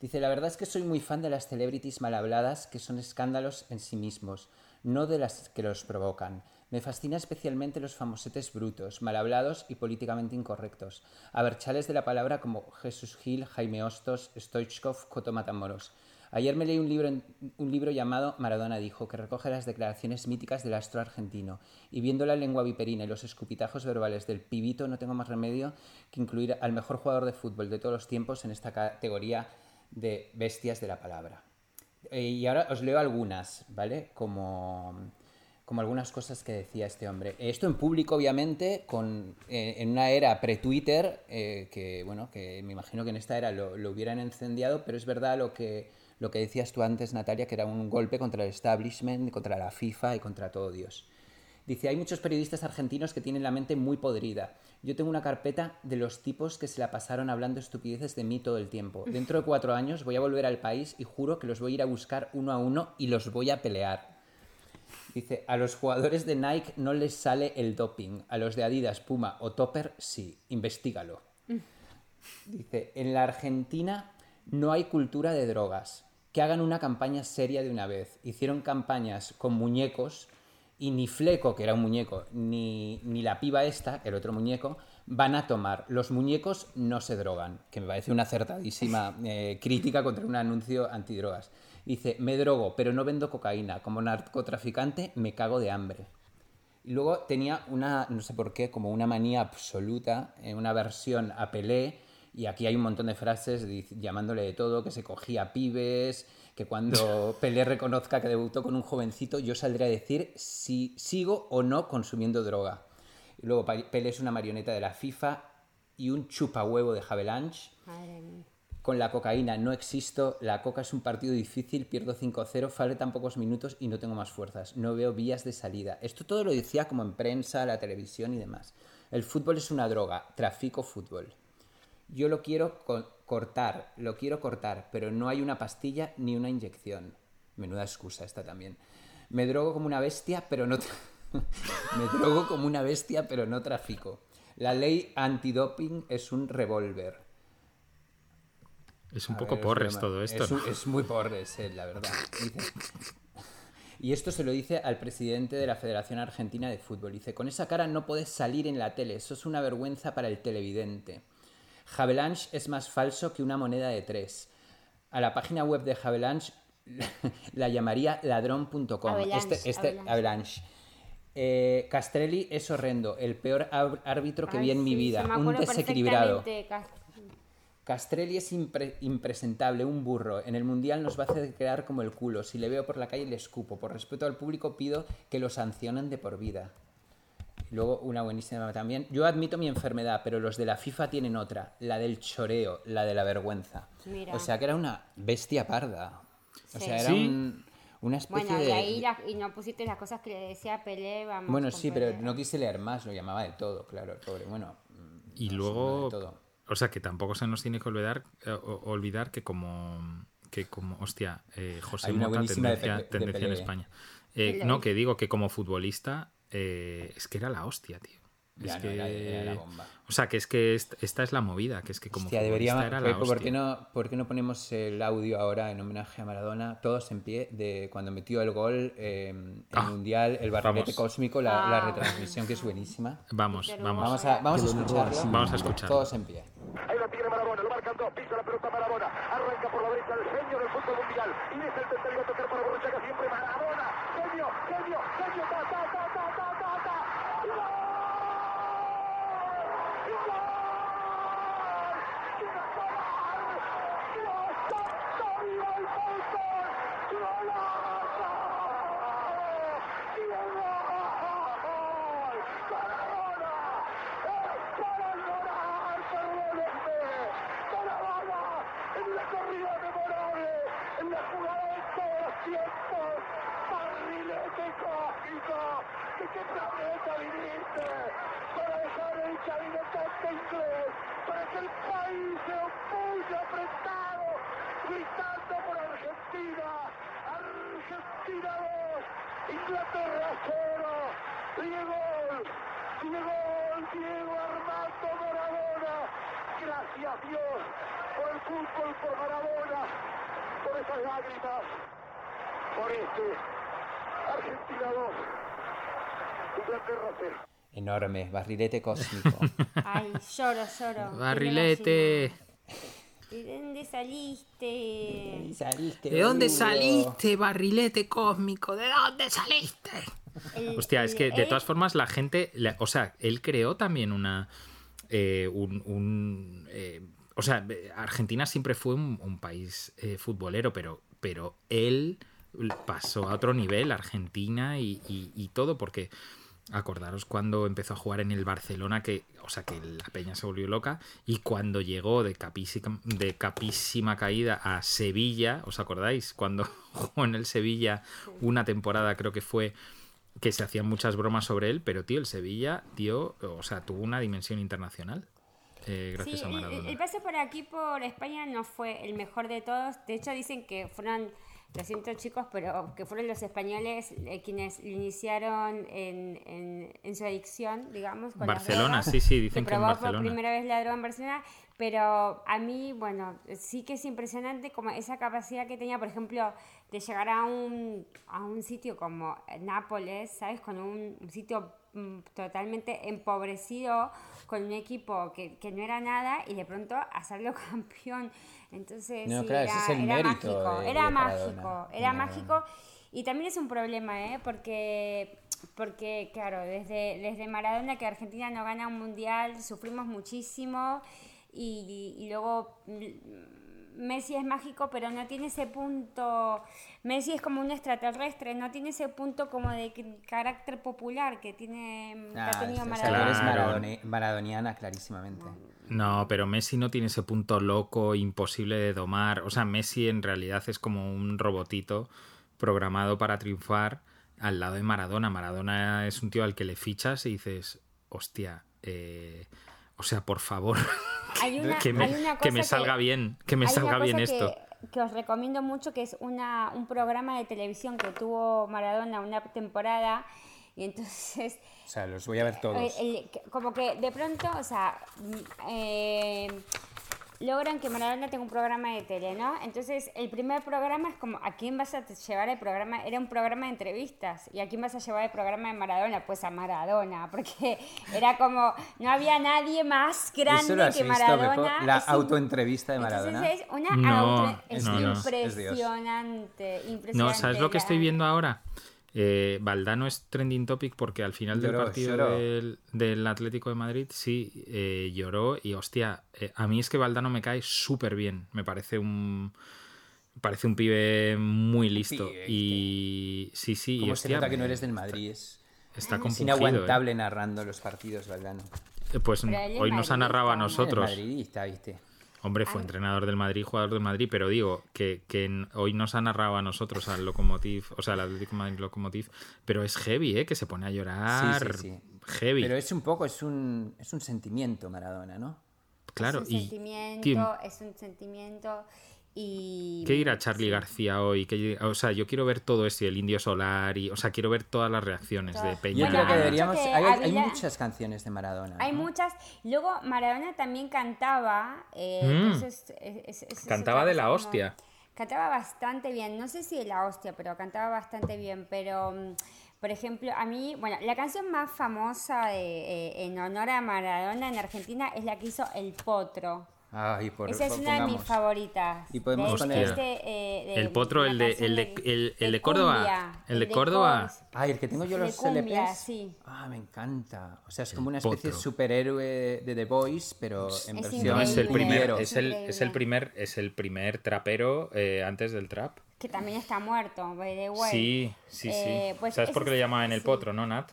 Dice, la verdad es que soy muy fan de las celebrities mal habladas que son escándalos en sí mismos, no de las que los provocan. Me fascina especialmente los famosetes brutos, mal hablados y políticamente incorrectos. Aberchales de la palabra como Jesús Gil, Jaime Hostos, Stoichkov, Coto Matamoros. Ayer me leí un libro, un libro llamado Maradona dijo, que recoge las declaraciones míticas del astro argentino. Y viendo la lengua viperina y los escupitajos verbales del pibito, no tengo más remedio que incluir al mejor jugador de fútbol de todos los tiempos en esta categoría de bestias de la palabra. Eh, y ahora os leo algunas, ¿vale? Como, como algunas cosas que decía este hombre. Esto en público, obviamente, con, eh, en una era pre-Twitter, eh, que bueno, que me imagino que en esta era lo, lo hubieran encendiado, pero es verdad lo que, lo que decías tú antes, Natalia, que era un golpe contra el establishment, contra la FIFA y contra todo Dios. Dice, hay muchos periodistas argentinos que tienen la mente muy podrida. Yo tengo una carpeta de los tipos que se la pasaron hablando estupideces de mí todo el tiempo. Dentro de cuatro años voy a volver al país y juro que los voy a ir a buscar uno a uno y los voy a pelear. Dice, a los jugadores de Nike no les sale el doping. A los de Adidas, Puma o Topper, sí. Investígalo. Dice, en la Argentina no hay cultura de drogas. Que hagan una campaña seria de una vez. Hicieron campañas con muñecos y ni Fleco, que era un muñeco, ni, ni la piba esta, el otro muñeco, van a tomar. Los muñecos no se drogan, que me parece una acertadísima *laughs* eh, crítica contra un anuncio antidrogas. Dice, me drogo, pero no vendo cocaína. Como narcotraficante me cago de hambre. Y luego tenía una, no sé por qué, como una manía absoluta, en una versión a Pelé, y aquí hay un montón de frases llamándole de todo, que se cogía pibes, que cuando *laughs* Pelé reconozca que debutó con un jovencito, yo saldré a decir si sigo o no consumiendo droga. Y luego Pelé es una marioneta de la FIFA y un chupahuevo de. Madre mía. Con la cocaína no existo, la coca es un partido difícil, pierdo 5-0, faltan pocos minutos y no tengo más fuerzas. No veo vías de salida. Esto todo lo decía como en prensa, la televisión y demás. El fútbol es una droga, trafico fútbol. Yo lo quiero co- cortar, lo quiero cortar, pero no hay una pastilla ni una inyección. Menuda excusa esta también. Me drogo como una bestia, pero no... *laughs* Me drogo como una bestia, pero no trafico. La ley antidoping es un revólver. Es un A poco ver, porres es todo esto. Es, ¿no? un- es muy porres, eh, la verdad. Dice- Y esto se lo dice al presidente de la Federación Argentina de Fútbol. Dice, con esa cara no puedes salir en la tele, eso es una vergüenza para el televidente. Havelange es más falso que una moneda de tres. A la página web de Havelange *laughs* la llamaría ladrón.com. Este, este, Avalanche. Avalanche. Eh, Castrelli es horrendo, el peor árbitro que Ay, vi en mi vida, un desequilibrado. Castrelli es impre- impresentable, un burro. En el Mundial nos va a hacer quedar como el culo. Si le veo por la calle le escupo. Por respeto al público pido que lo sancionen de por vida. Luego una buenísima también. Yo admito mi enfermedad, pero los de la FIFA tienen otra. La del choreo, la de la vergüenza. Mira. O sea que era una bestia parda. O Sí. sea, era Sí. un- una especie Bueno, y de... ahí la- y no pusiste las cosas que le decía Pelé, vamos. Bueno, sí, pero no quise leer más. Lo llamaba de todo, claro, el pobre. Bueno, Y no luego, de todo. o sea, que tampoco se nos tiene que olvidar, eh, olvidar que como, que como, hostia, eh, José Mota, de tendencia, en. España. Eh, no, que digo que como futbolista eh, es que era la hostia, tío. Ya, es no, que, era- era la bomba. O sea, que es que est- esta es la movida, que es que como Hostia, debería, era ¿por, la por hostia. qué no, ¿Por qué no ponemos el audio ahora en homenaje a Maradona, todos en pie, de cuando metió el gol eh, en Ah, el Mundial, el barrilete cósmico, la, la Ah. retransmisión que es buenísima? Vamos, vamos. Vamos a, vamos a escucharlo. Vamos a escucharlo. Todos en pie. Ahí la tiene Marabona, lo marcan dos, pisa la pelota Marabona, arranca por la derecha el genio del fútbol mundial, y es el tercero a tocar para Borruchaga siempre Marabona, genio, genio, genio, ta, ta, ta, ta, ta, ta, ta, y gol, y gol, y gol, Dios santo, viva el fútbol, golazo, y gol, Maradona, es para llorar, perdónenme, Maradona, en la corrida memorable, en la jugada de todos los tiempos, barrilete cósmico, ¿de qué planeta viniste? Para dejar el cabinetante inglés, para que el país se opulle apretado, gritando por Argentina, Argentina 2, Inglaterra 0, Diego, Diego, Diego Armando Maradona, gracias Dios por el fútbol, por Maradona, por esas lágrimas, por este, Argentina 2, Inglaterra 0. Enorme, barrilete cósmico. *laughs* Ay, lloro, lloro. Barrilete. ¿De dónde saliste? ¿De dónde saliste, barrilete cósmico? ¿De dónde saliste? El- Hostia, es el- que de todas formas la gente, la- o sea, él creó también una, eh, un, un, eh, o sea, Argentina siempre fue un, un país eh, futbolero, pero, pero él pasó a otro nivel, Argentina y, y- y todo, porque acordaros cuando empezó a jugar en el Barcelona, que, o sea, que la peña se volvió loca, y cuando llegó de capísima, de capísima caída a Sevilla, ¿os acordáis? Cuando *laughs* jugó en el Sevilla una temporada, creo que fue que se hacían muchas bromas sobre él, pero tío, el Sevilla dio, o sea, tuvo una dimensión internacional eh, gracias Sí, a el- el, Maradona. el pase por aquí, por España, no fue el mejor de todos. De hecho, dicen que fueron, lo siento chicos, pero que fueron los españoles eh, quienes iniciaron en, en- en su adicción, digamos. Con las Barcelona, drogas. sí, sí, dicen que en probó por Barcelona. primera vez la droga en Barcelona, pero a mí, bueno, sí que es impresionante como esa capacidad que tenía, por ejemplo, de llegar a un, a un sitio como Nápoles, ¿sabes? Con un, un sitio mm, totalmente empobrecido, con un equipo que, que no era nada y de pronto hacerlo *laughs* campeón. Entonces, No, sí, claro, ese era, es el era mérito mágico, de- era de mágico, era No. mágico. Y también es un problema, ¿eh? Porque, porque claro, desde, desde Maradona que Argentina no gana un mundial, sufrimos muchísimo y, y luego mm, Messi es mágico, pero no tiene ese punto, Messi es como un extraterrestre, no tiene ese punto como de carácter popular que tiene que Ah, ha tenido Maradona. Claro. maradone- maradoniana clarísimamente. No, pero Messi no tiene ese punto loco, imposible de domar. O sea, Messi en realidad es como un robotito programado para triunfar al lado de Maradona. Maradona es un tío al que le fichas y dices, hostia, eh, o sea, por favor, *laughs* hay una, que me, hay una que me cosa salga bien, que me hay una salga bien cosa esto. Que, que os recomiendo mucho, que es una, un programa de televisión que tuvo Maradona una temporada. Y entonces, O sea, los voy a ver *laughs* todos. el- que- como que de pronto, o sea, mm, eh, logran que Maradona tenga un programa de tele, ¿no? Entonces, el primer programa es como, ¿a quién vas a llevar el programa? Era un programa de entrevistas. ¿Y a quién vas a llevar el programa de Maradona? Pues a Maradona, porque *laughs* era como, no había nadie más grande ¿Eso lo has que visto, Maradona. La autoentrevista de Maradona. Entonces es una No, auto- es no, no. Impresionante, impresionante. No, ¿sabes lo que estoy viendo ahora? Eh, Valdano es trending topic porque al final del Lloró, partido lloró. del, del Atlético de Madrid sí eh, lloró y hostia, eh, a mí es que Valdano me cae súper bien, me parece un me parece un pibe muy listo pibe, y sí, sí, y Como se hostia, nota que no eres del Madrid. Es, está es inaguantable narrando los partidos, Valdano. eh. Eh, Pues hoy nos ha narrado a nosotros. madridista, ¿viste? Hombre, fue entrenador del Madrid, jugador del Madrid, pero digo que, hoy nos ha narrado a nosotros al Lokomotiv, o sea, al Atlético Madrid Lokomotiv, pero es heavy, ¿eh? Que se pone a llorar. Sí, sí, sí. Heavy. Pero es un poco, es un, es un sentimiento Maradona, ¿no? claro, es un y sentimiento, tío, es un sentimiento y... ¿qué dirá Charlie García hoy? ¿Qué- o sea, yo quiero ver todo esto, y el Indio Solar, y, o sea, quiero ver todas las reacciones de Todas. Yo Peña. Bueno, creo que hay deberíamos. que hay, hay habla- muchas canciones de Maradona. Hay ¿no? muchas. Luego Maradona también cantaba. eh, Mm. entonces, es- es- es Cantaba de la como- hostia. Cantaba bastante bien. No sé si de la hostia, pero cantaba bastante bien. Pero, mm, por ejemplo, a mí, bueno, la canción más famosa de, eh, en honor a Maradona en Argentina es la que hizo El Potro. Ay, por Esa es una de mis favoritas. Y podemos De- poner- este, eh, de- El Potro, el de- el de- el- el de Córdoba. cumbia, El de Córdoba. cors- Ay, el que tengo yo los cumbia, LPs. sí. Ah, me encanta. O sea, es como una especie de superhéroe de The Voice, pero en Es versión es el primer, es el, es el primer, es el primer trapero eh, antes del trap. Que también está muerto, by the way. Sí, sí, sí. Eh, pues ¿Sabes por qué le llamaban el sí. potro, no, Nat?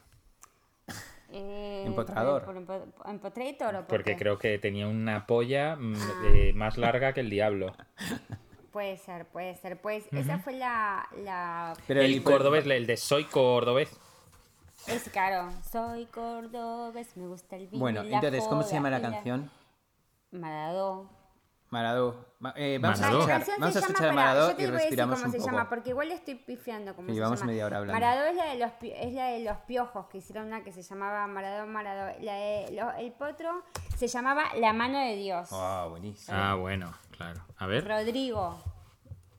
Eh, Empotrador. ¿por- por empo- ¿Empotrator o por Porque qué? creo que tenía una polla mm, Ah. eh, más larga que el diablo. *laughs* Puede ser, puede ser. Pues esa fue la... la... Pero y el cordobés, el de soy cordobés. Es claro. Soy cordobés, me gusta el vino Bueno, y la entonces, ¿cómo se llama la canción? Maradó. Maradó. Ma- eh, vamos Maradó. a La escuchar, canción vamos se a llama, escuchar a pará, Maradó yo te y voy a decir respiramos cómo un se poco. llama, porque igual estoy pifiando cómo Y se llevamos llama. media hora hablando. Maradó es la de los es la de los piojos que hicieron una que se llamaba Maradó Maradó. La de lo- el potro se llamaba La mano de Dios. Ah, buenísimo. Ah, bueno, claro. A ver, Rodrigo.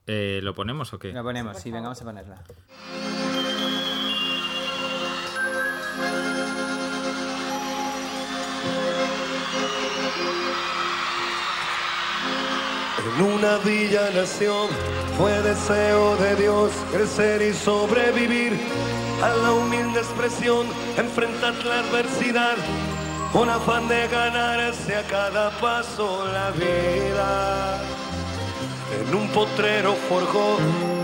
eh, ¿lo ponemos o qué? La ponemos, por sí, venga, vamos a ponerla. En una villa nación fue deseo de Dios crecer y sobrevivir a la humilde expresión, enfrentar la adversidad con afán de ganarse a cada paso la vida. En un potrero forjó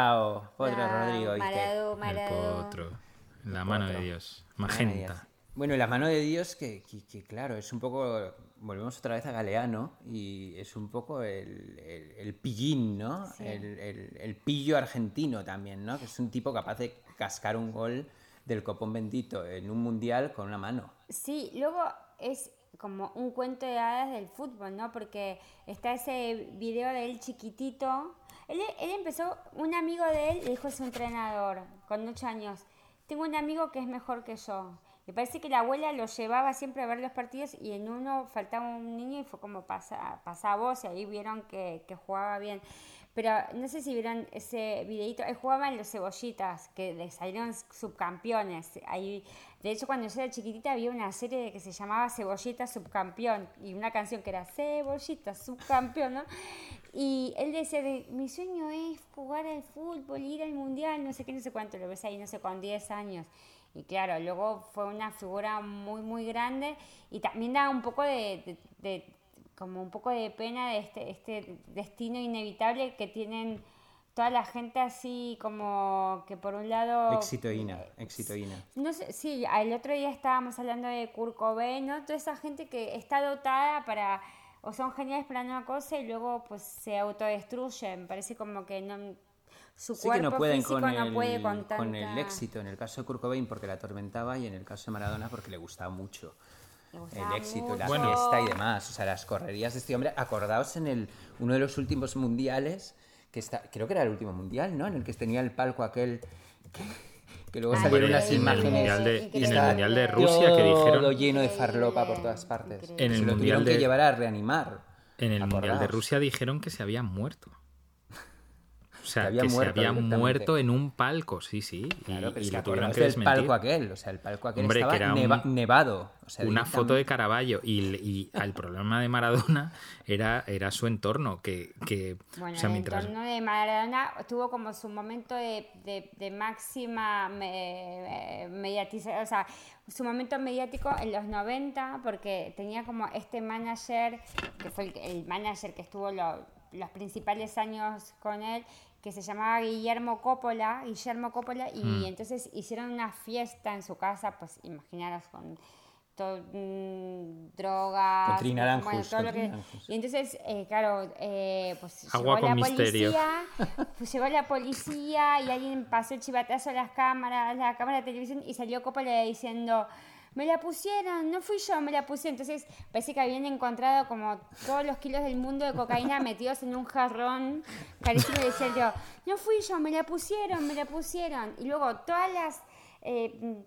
Bravo, Potro Rodrigo. ¿viste? Maradó, El Maradó. potro. La mano de Dios. Magenta. Bueno, y la mano de Dios, que, que- que, claro, es un poco. Volvemos otra vez a Galeano y es un poco el, el- el pillín, ¿no? El, el- el pillo argentino también, ¿no? Que es un tipo capaz de cascar un gol del copón bendito en un mundial con una mano. Sí, luego es como un cuento de hadas del fútbol, ¿no? Porque está ese video de él chiquitito. Él, él empezó, un amigo de él le dijo a su entrenador, con ocho años, tengo un amigo que es mejor que yo. Me parece que la abuela lo llevaba siempre a ver los partidos y en uno faltaba un niño y fue como pasa, pasa vos y ahí vieron que, que jugaba bien. Pero no sé si vieron ese videito, él jugaba en los cebollitas, que le salieron subcampeones. Ahí, de hecho, cuando yo era chiquitita había una serie que se llamaba Cebollita Subcampeón y una canción que era Cebollita Subcampeón, ¿no? Y él decía, de, mi sueño es jugar al fútbol, ir al mundial, no sé qué, no sé cuánto, lo ves ahí, no sé, con 10 años. Y claro, luego fue una figura muy, muy grande y también da un poco de, de- de- como un poco de pena de este, este destino inevitable que tienen toda la gente así como que por un lado... Exitoína, exitoína. No sé, sí, el otro día estábamos hablando de Kurt Cobain, ¿no? Toda esa gente que está dotada para, o son geniales para una cosa y luego pues se autodestruyen. Parece como que no, su Sí que cuerpo no pueden físico con no el, puede con tanta... con el éxito. En el caso de Kurt Cobain porque la atormentaba y en el caso de Maradona porque le gustaba mucho. Le el gustaba éxito, la mucho. fiesta y demás. O sea, las correrías de este hombre. Acordaos en el, uno de los últimos mundiales, que está, creo que era el último mundial, ¿no? En el que tenía el palco aquel. Que, que luego salieron Hombre, unas en el imágenes. mundial de, en que el mundial de Rusia que todo dijeron lleno de farlopa por todas partes. En el Se lo mundial tuvieron que de- llevar a reanimar. en el mundial de. Rusia dijeron que se había muerto. O sea, Que que, se había muerto en un palco, sí, sí. y- Claro, pero y, es que tuvieron que desmentir. palco aquel. O sea, el palco aquel Hombre, que estaba era un- neva- nevado. O sea, una foto de Caravaggio y, y el problema de Maradona era, era su entorno, que, que Bueno, o sea, el mientras... entorno de Maradona tuvo como su momento de, de- de máxima me, mediatización, o sea, su momento mediático en los 90, porque tenía como este manager, que fue el, el manager que estuvo lo- los principales años con él, que se llamaba Guillermo Coppola, Guillermo Coppola, y Mm. entonces hicieron una fiesta en su casa, pues imaginaros con todo, mm, drogas, Con bueno, todo lo que- y entonces, eh, claro, eh, pues Agua llegó con la misterio. policía, pues llegó la policía y alguien pasó el chivatazo a las cámaras, a la cámara de televisión y salió Coppola diciendo, me la pusieron, no fui yo, me la puse. Entonces parece que habían encontrado como todos los kilos del mundo de cocaína metidos en un jarrón carísimo y decía tío, no fui yo, me la pusieron, me la pusieron. Y luego todas las eh,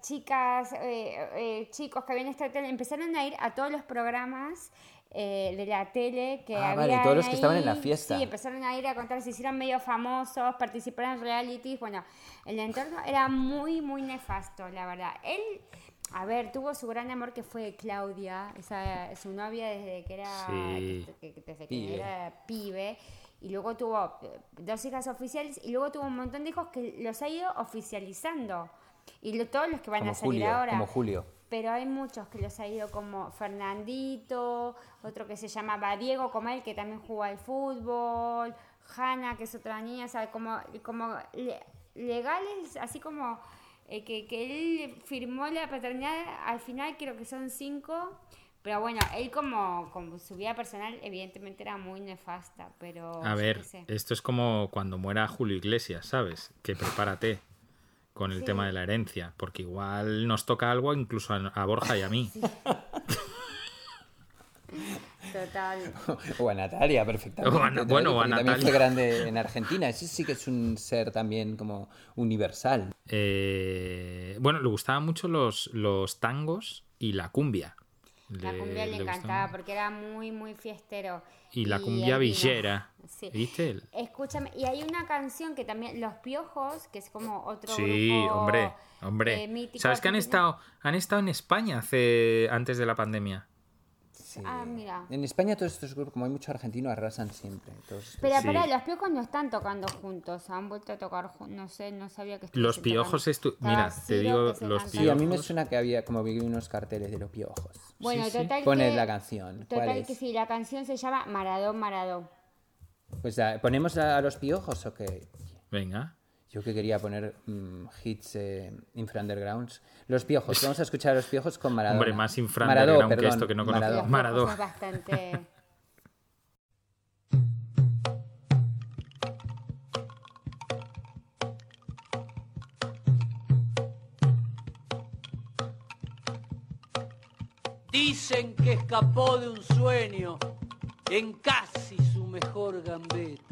chicas, eh, eh, chicos que habían estado empezaron a ir a todos los programas eh, de la tele que Ah, había vale, todos los que estaban en la fiesta. Sí, empezaron a ir a contar, se hicieron medio famosos, participaron en realities. Bueno, el entorno era muy, muy nefasto, la verdad. Él, a ver, tuvo su gran amor que fue Claudia, esa, su novia desde que era, Sí. que- que- desde que Pibe. era pibe. Y luego tuvo eh, dos hijas oficiales y luego tuvo un montón de hijos que los ha ido oficializando. Y lo- todos los que van Como a salir Julio, ahora. como Julio. Pero hay muchos que los ha ido como Fernandito, otro que se llamaba Diego, como él, que también jugó al fútbol, Hanna, que es otra niña, o sea, como, como le- legales, así como eh, que, que él firmó la paternidad, al final creo que son cinco, pero bueno, él como, como su vida personal evidentemente era muy nefasta, pero... A ver, esto es como cuando muera Julio Iglesias, ¿sabes? Que prepárate con el Sí. tema de la herencia, porque igual nos toca algo incluso a, a Borja y a mí. Total. *laughs* O a Natalia, perfectamente. O a bueno, o a porque También Natalia. fue grande en Argentina. Ese sí que es un ser también como universal. Eh, bueno, le gustaban mucho los, los tangos y la cumbia. La cumbia le, encantaba porque era muy, muy fiestero. Y la cumbia villera. *laughs* Sí. ¿Viste? Escúchame, y hay una canción que también, Los Piojos, que es como otro Sí, grupo, hombre, hombre. eh, mítico ¿Sabes que han estado, han estado en España hace, antes de la pandemia? Sí. Ah, mira. En España todos estos grupos, como hay mucho argentino, arrasan siempre. Todos estos- Pero, Sí. los piojos no están tocando juntos, han vuelto a tocar juntos, no sé, no sabía que Los piojos estu- mira, te digo, los canta. Sí, a mí me piojos. suena que había como vi unos carteles de los piojos. Bueno, Sí, sí. total Poned que, la canción. ¿Cuál Total es? que sí, la canción se llama Maradó, Maradó. Pues ¿ponemos a, a los piojos o qué? Venga. Yo que quería poner mm, hits eh, infra undergrounds. Los piojos, vamos a escuchar a los piojos con Maradona. Hombre, más infra Maradó, underground que esto que no conozco. Es bastante... Dicen que escapó de un sueño en casi su mejor gambeta.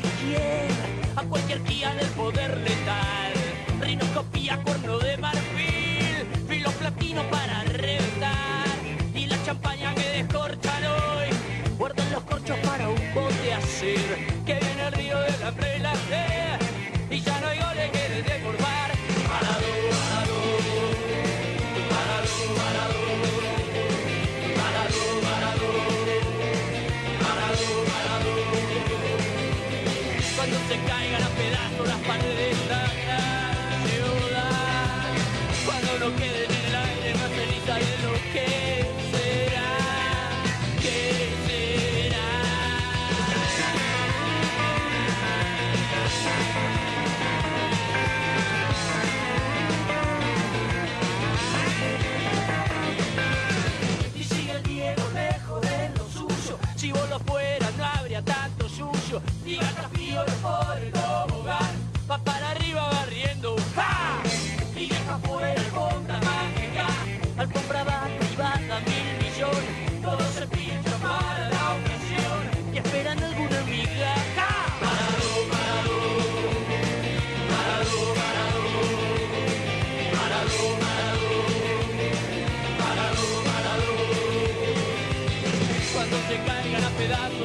cualquier, a cualquier guía del poder letal. Rinoscopía, realidad.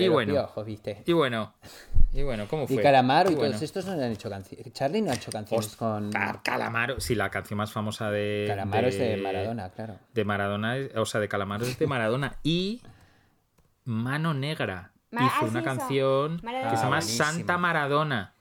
Y los bueno. piojos, ¿viste? Y bueno, y bueno, ¿cómo *laughs* fue? Y Calamaro y bueno. todos estos no han hecho canciones. Charlie no ha hecho canciones con. Car- Calamaro, sí, la canción más famosa de. Calamaro es de Maradona, claro. De Maradona, o sea, de Calamaro es de Maradona. Y Mano Negra Ma- hizo ah, una sí, canción Maradona. que se llama Ah, buenísimo. Santa Maradona.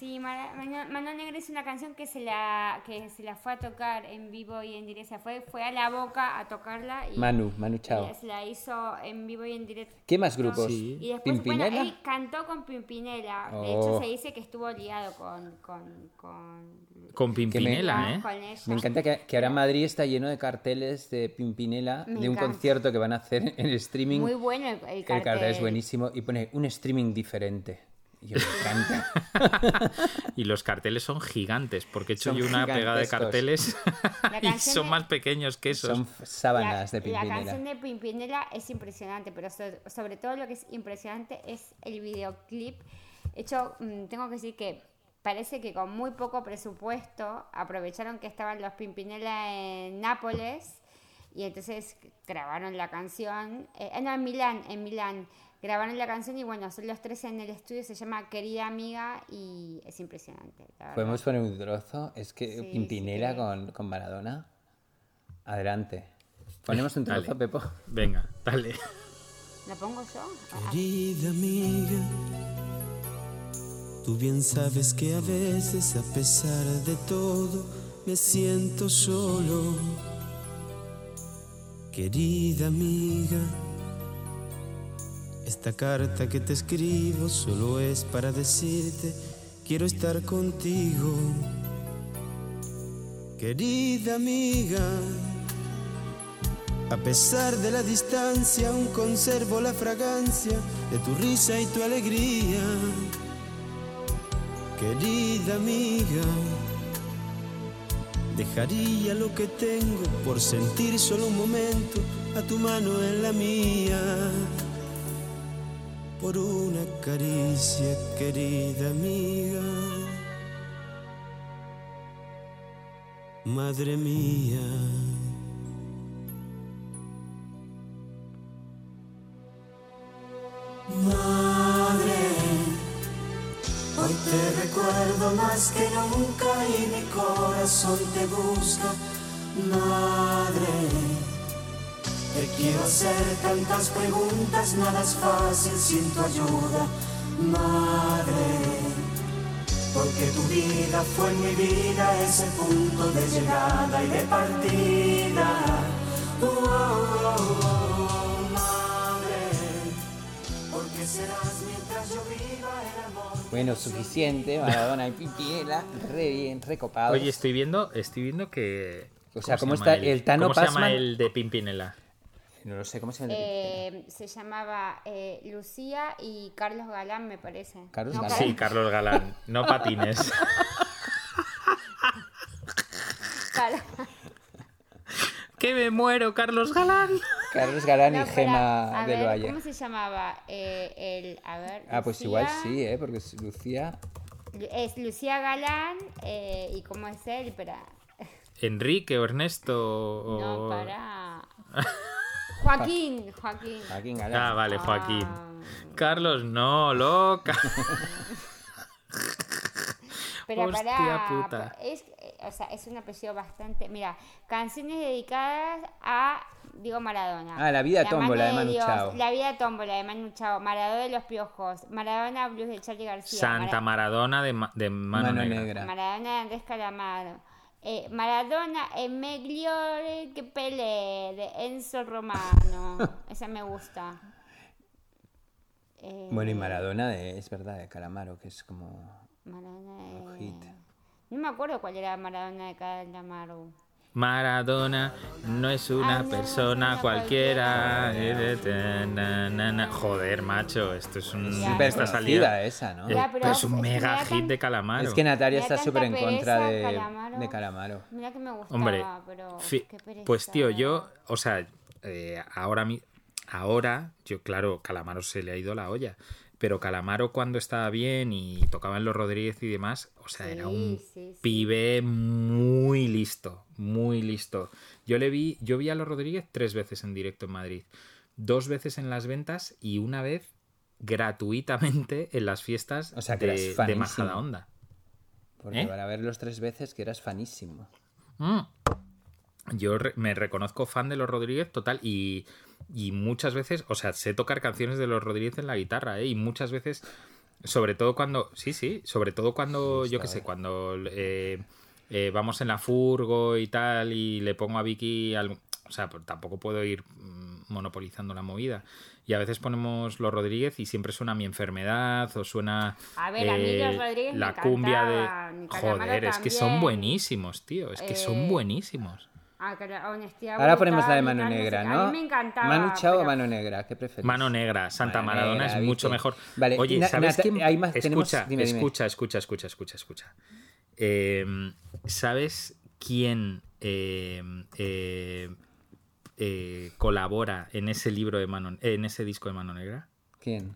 Sí, Mano, Negra es una canción que se la que se la fue a tocar en vivo y en directo. O sea, fue, fue a la boca a tocarla y Manu, Manu Chao. y se la hizo en vivo y en directo. ¿Qué más grupos? Sí. Y después, ¿Pimpinela? bueno, él cantó con Pimpinela. De Oh. hecho, se dice que estuvo liado con... con, con Con Pimpinela, ¿eh? con ella. Me encanta que, que ahora Madrid está lleno de carteles de Pimpinela, Me de un encanta. concierto que van a hacer *laughs* en streaming. Muy bueno el, el El cartel. cartel es buenísimo y pone un streaming diferente. Y yo me encanta. *laughs* Y los carteles son gigantes, porque he hecho Son yo una pegada de carteles La *laughs* y son de- más pequeños que esos. Son sábanas de La Pimpinela. canción de Pimpinela es impresionante, pero so- sobre todo lo que es impresionante es el videoclip. De hecho, mm, tengo que decir que parece que con muy poco presupuesto aprovecharon que estaban los Pimpinela en Nápoles y entonces grabaron la canción. eh, no, en Milán, en Milán. Grabaron la canción y bueno, son los tres en el estudio, se llama Querida Amiga y es impresionante. ¿Podemos poner un trozo? Es que Sí, Pimpinela sí, con, con Maradona. Adelante. Ponemos un trozo, Dale. Pepo. Venga, dale. ¿La pongo yo? Querida amiga, tú bien sabes que a veces, a pesar de todo, me siento solo. Querida amiga, esta carta que te escribo solo es para decirte, quiero estar contigo. Querida amiga, a pesar de la distancia, aún conservo la fragancia de tu risa y tu alegría. Querida amiga, dejaría lo que tengo por sentir solo un momento a tu mano en la mía. Por una caricia, querida amiga. Madre mía. Madre, hoy te recuerdo más que nunca y mi corazón te busca. Madre, te quiero hacer tantas preguntas, nada es fácil sin tu ayuda. Madre, porque tu vida fue en mi vida ese punto de llegada y de partida. Oh, oh, oh, madre. ¿Qué serás mientras yo viva el amor? Bueno, suficiente, Maradona y Pimpinela, re bien, recopados. Oye, estoy viendo, estoy viendo que. O sea, ¿cómo se llama está el Tano ¿Cómo se llama el de Pimpinela? No lo sé, ¿cómo se llama? Eh, se llamaba eh, Lucía y Carlos Galán, me parece. Carlos No, Galán. Sí, Carlos Galán. No patines. Que me muero, Carlos Galán. Carlos Galán No, y Gema del ver, Valle. ¿Cómo se llamaba? Eh, el, a ver. Ah, pues igual sí, ¿eh? Porque es Lucía... Es Lucía Galán eh, y cómo es él, espera. Enrique o Ernesto. o- No, para. *laughs* Joaquín, Joaquín. Joaquín Galán. Ah, vale, Joaquín. Ah. Carlos, no, loca. Pero Hostia para. puta. Es, eh, o sea, es un apellido bastante. Mira, canciones dedicadas a Diego Maradona. Ah, La vida tómbola de Manu Dios, Chao. La vida tómbola de Manu Chao. Maradona de los piojos. Maradona Blues de Charlie García. Santa Mara- Maradona de, Ma- de Mano, Mano Negra. Negra. Maradona de Andrés Calamaro. Eh, Maradona e megliore que Pelé de Enzo Romano. *laughs* Esa me gusta. Eh, Bueno, y Maradona de, es verdad, de Calamaro, que es como... Maradona de- hit. No me acuerdo cuál era Maradona de Calamaro. Maradona no es una Ah, persona cualquiera. Eh. Joder, macho, esto es un. Súper salido. esa, ¿no? Eh, Ya, pero es un mega hit tan- de Calamaro. Es que Natalia está súper en contra de Calamaro. de Calamaro. Mira que me gustaba, Hombre, pero fi- qué pereza. pues tío, yo, o sea, eh, ahora, mi- ahora, yo, claro, Calamaro se le ha ido la olla. Pero Calamaro cuando estaba bien y tocaba en los Rodríguez y demás, o sea, era un sí, sí. pibe muy listo, muy listo. Yo le vi, yo vi a los Rodríguez tres veces en directo en Madrid, dos veces en las ventas y una vez gratuitamente *laughs* en las fiestas O sea, que de, eras de. Majada Onda. Porque ¿Eh? para verlos tres veces que eras fanísimo. Mm. Yo re- me reconozco fan de los Rodríguez total y, y muchas veces, o sea, sé tocar canciones de los Rodríguez en la guitarra, ¿eh? Y muchas veces, sobre todo cuando, sí, sí, sobre todo cuando, yo qué sé, cuando eh, eh, vamos en la furgo y tal y le pongo a Vicky, al- o sea, pues tampoco puedo ir mm, monopolizando la movida. Y a veces ponemos los Rodríguez y siempre suena mi enfermedad o suena A ver, a mí los Rodríguez me la cumbia encantaban, de... Joder, es que son buenísimos, tío, es que son Eh, buenísimos. Ah, honestidad Ahora ponemos la de Mano Negra. ¿no? A mí me encantaba. Manu Chao o Mano Negra, ¿qué preferís? Mano Negra, Santa Mano Maradona Negra, es mucho ¿viste? mejor. Vale, Oye, Na- ¿sabes quién? hay más- tenemos- escucha, dime, dime. escucha, escucha, escucha, escucha, escucha. Eh, ¿Sabes quién eh, eh, eh, colabora en ese libro de Mano, en ese disco de Mano Negra? ¿Quién?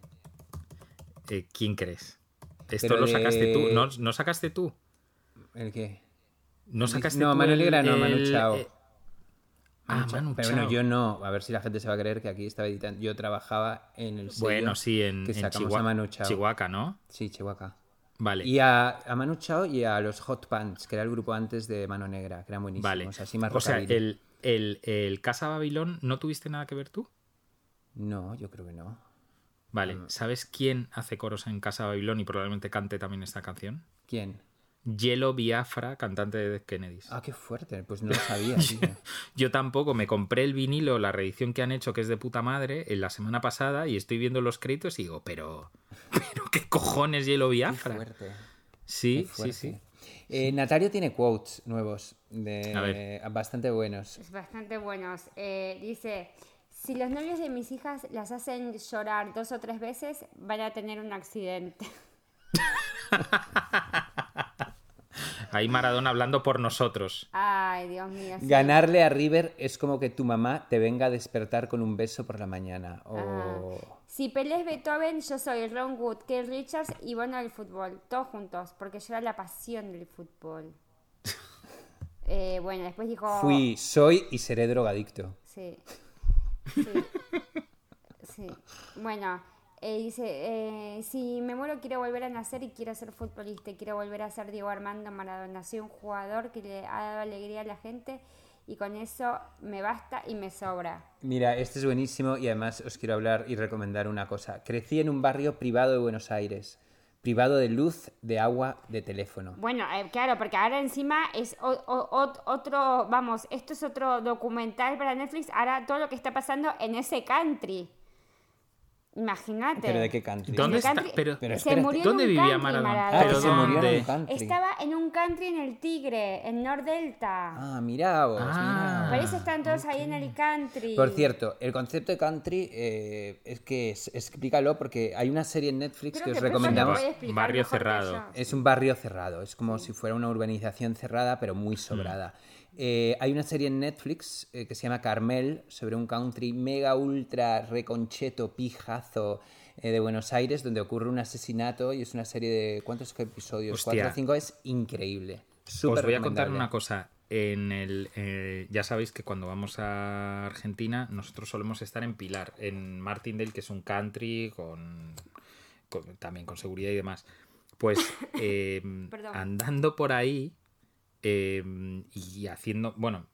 Eh, ¿Quién crees? Esto Pero lo sacaste de- tú, ¿no, no sacaste tú? ¿El qué? ¿No sacaste No, tú Mano el- Negra no, Manu Chao. Ah. Manu Pero Chao. bueno, yo no. A ver si la gente se va a creer que aquí estaba editando. Yo trabajaba en el sello Bueno, sí, en, que en sacamos Chihuahua, a Manu Chao. Chihuahua, ¿no? Sí, Chihuahua. Vale. Y a, a Manu Chao y a los Hot Pants, que era el grupo antes de Mano Negra, que eran buenísimos. Vale. Así más o sea, el, el, el Casa Babilón, ¿no tuviste nada que ver tú? No, yo creo que no. Vale. ¿Sabes quién hace coros en Casa Babilón y probablemente cante también esta canción? ¿Quién? Yellow Biafra, cantante de Dead Kennedys. Ah, qué fuerte. Pues no lo *laughs* sabía, tío. Yo tampoco, me compré el vinilo, la reedición que han hecho, que es de puta madre, en la semana pasada, y estoy viendo los créditos y digo, pero. ¿Pero qué cojones Yellow Qué Biafra? fuerte. Sí, Qué sí, fuerte. sí. Eh, Natalia tiene quotes nuevos, de, bastante buenos. Es bastante buenos. Eh, dice, si los novios de mis hijas las hacen llorar dos o tres veces, van a tener un accidente. *laughs* Ahí Maradona hablando por nosotros. Ay, Dios mío. sí. Ganarle a River es como que tu mamá te venga a despertar con un beso por la mañana. O... Si Pelé es Beethoven, yo soy Ron Wood, Keith Richards y Bono del fútbol. Todos juntos, porque yo era la pasión del fútbol. *laughs* Eh, bueno, después dijo... Fui, soy y seré drogadicto. Sí. Sí. Sí. Bueno, eh, dice, eh, si me muero quiero volver a nacer y quiero ser futbolista quiero volver a ser Diego Armando Maradona. Soy un jugador que le ha dado alegría a la gente y con eso me basta y me sobra. Mira, este es buenísimo y además os quiero hablar y recomendar una cosa. Crecí en un barrio privado de Buenos Aires, privado de luz, de agua, de teléfono. Bueno, eh, claro, porque ahora encima es o- o- ot- otro, vamos, esto es otro documental para Netflix, ahora todo lo que está pasando en ese country. Imagínate. ¿Pero de qué country? ¿Dónde De está? country- Pero, Pero se murió en ¿dónde un vivía country, Maradona? Ah, ¿Pero se murió en dónde? un country. Estaba en un country en el Tigre, en Nordelta. Ah, mira vos, Ah. Por eso están todos ahí en el country. Por cierto, el concepto de country eh, es que es- explícalo porque hay una serie en Netflix Creo que os recomendamos. Barrio cerrado. Es un barrio cerrado, es como si fuera una urbanización cerrada, pero muy sobrada. Eh, hay una serie en Netflix eh, que se llama Carmel, sobre un country mega ultra reconcheto, pijazo eh, de Buenos Aires, donde ocurre un asesinato y es una serie de... ¿Cuántos episodios? Hostia. Cuatro o cinco, es increíble. Os Súper voy a contar una cosa. En el, eh, ya sabéis que cuando vamos a Argentina, nosotros solemos estar en Pilar, en Martindale, que es un country con, con- también con seguridad y demás. Pues *laughs* eh, andando por ahí eh, y haciendo, bueno,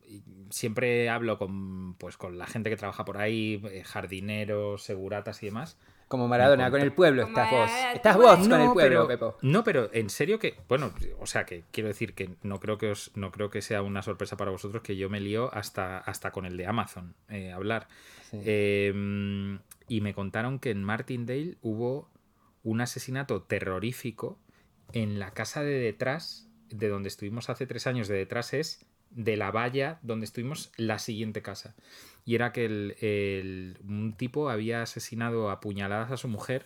siempre hablo con, pues, con la gente que trabaja por ahí, eh, jardineros, seguratas y demás. Como Maradona, con el pueblo Como estás vos. Estás vos eres- con el pueblo, pero, Pepo. No, pero en serio que, bueno, o sea que quiero decir que no creo que os, no creo que sea una sorpresa para vosotros que yo me lío hasta, hasta con el de Amazon eh, hablar. Sí. Eh, y me contaron que en Martindale hubo un asesinato terrorífico en la casa de detrás, de donde estuvimos hace tres años, de detrás es de la valla donde estuvimos la siguiente casa. Y era que el, el- un tipo había asesinado a puñaladas a su mujer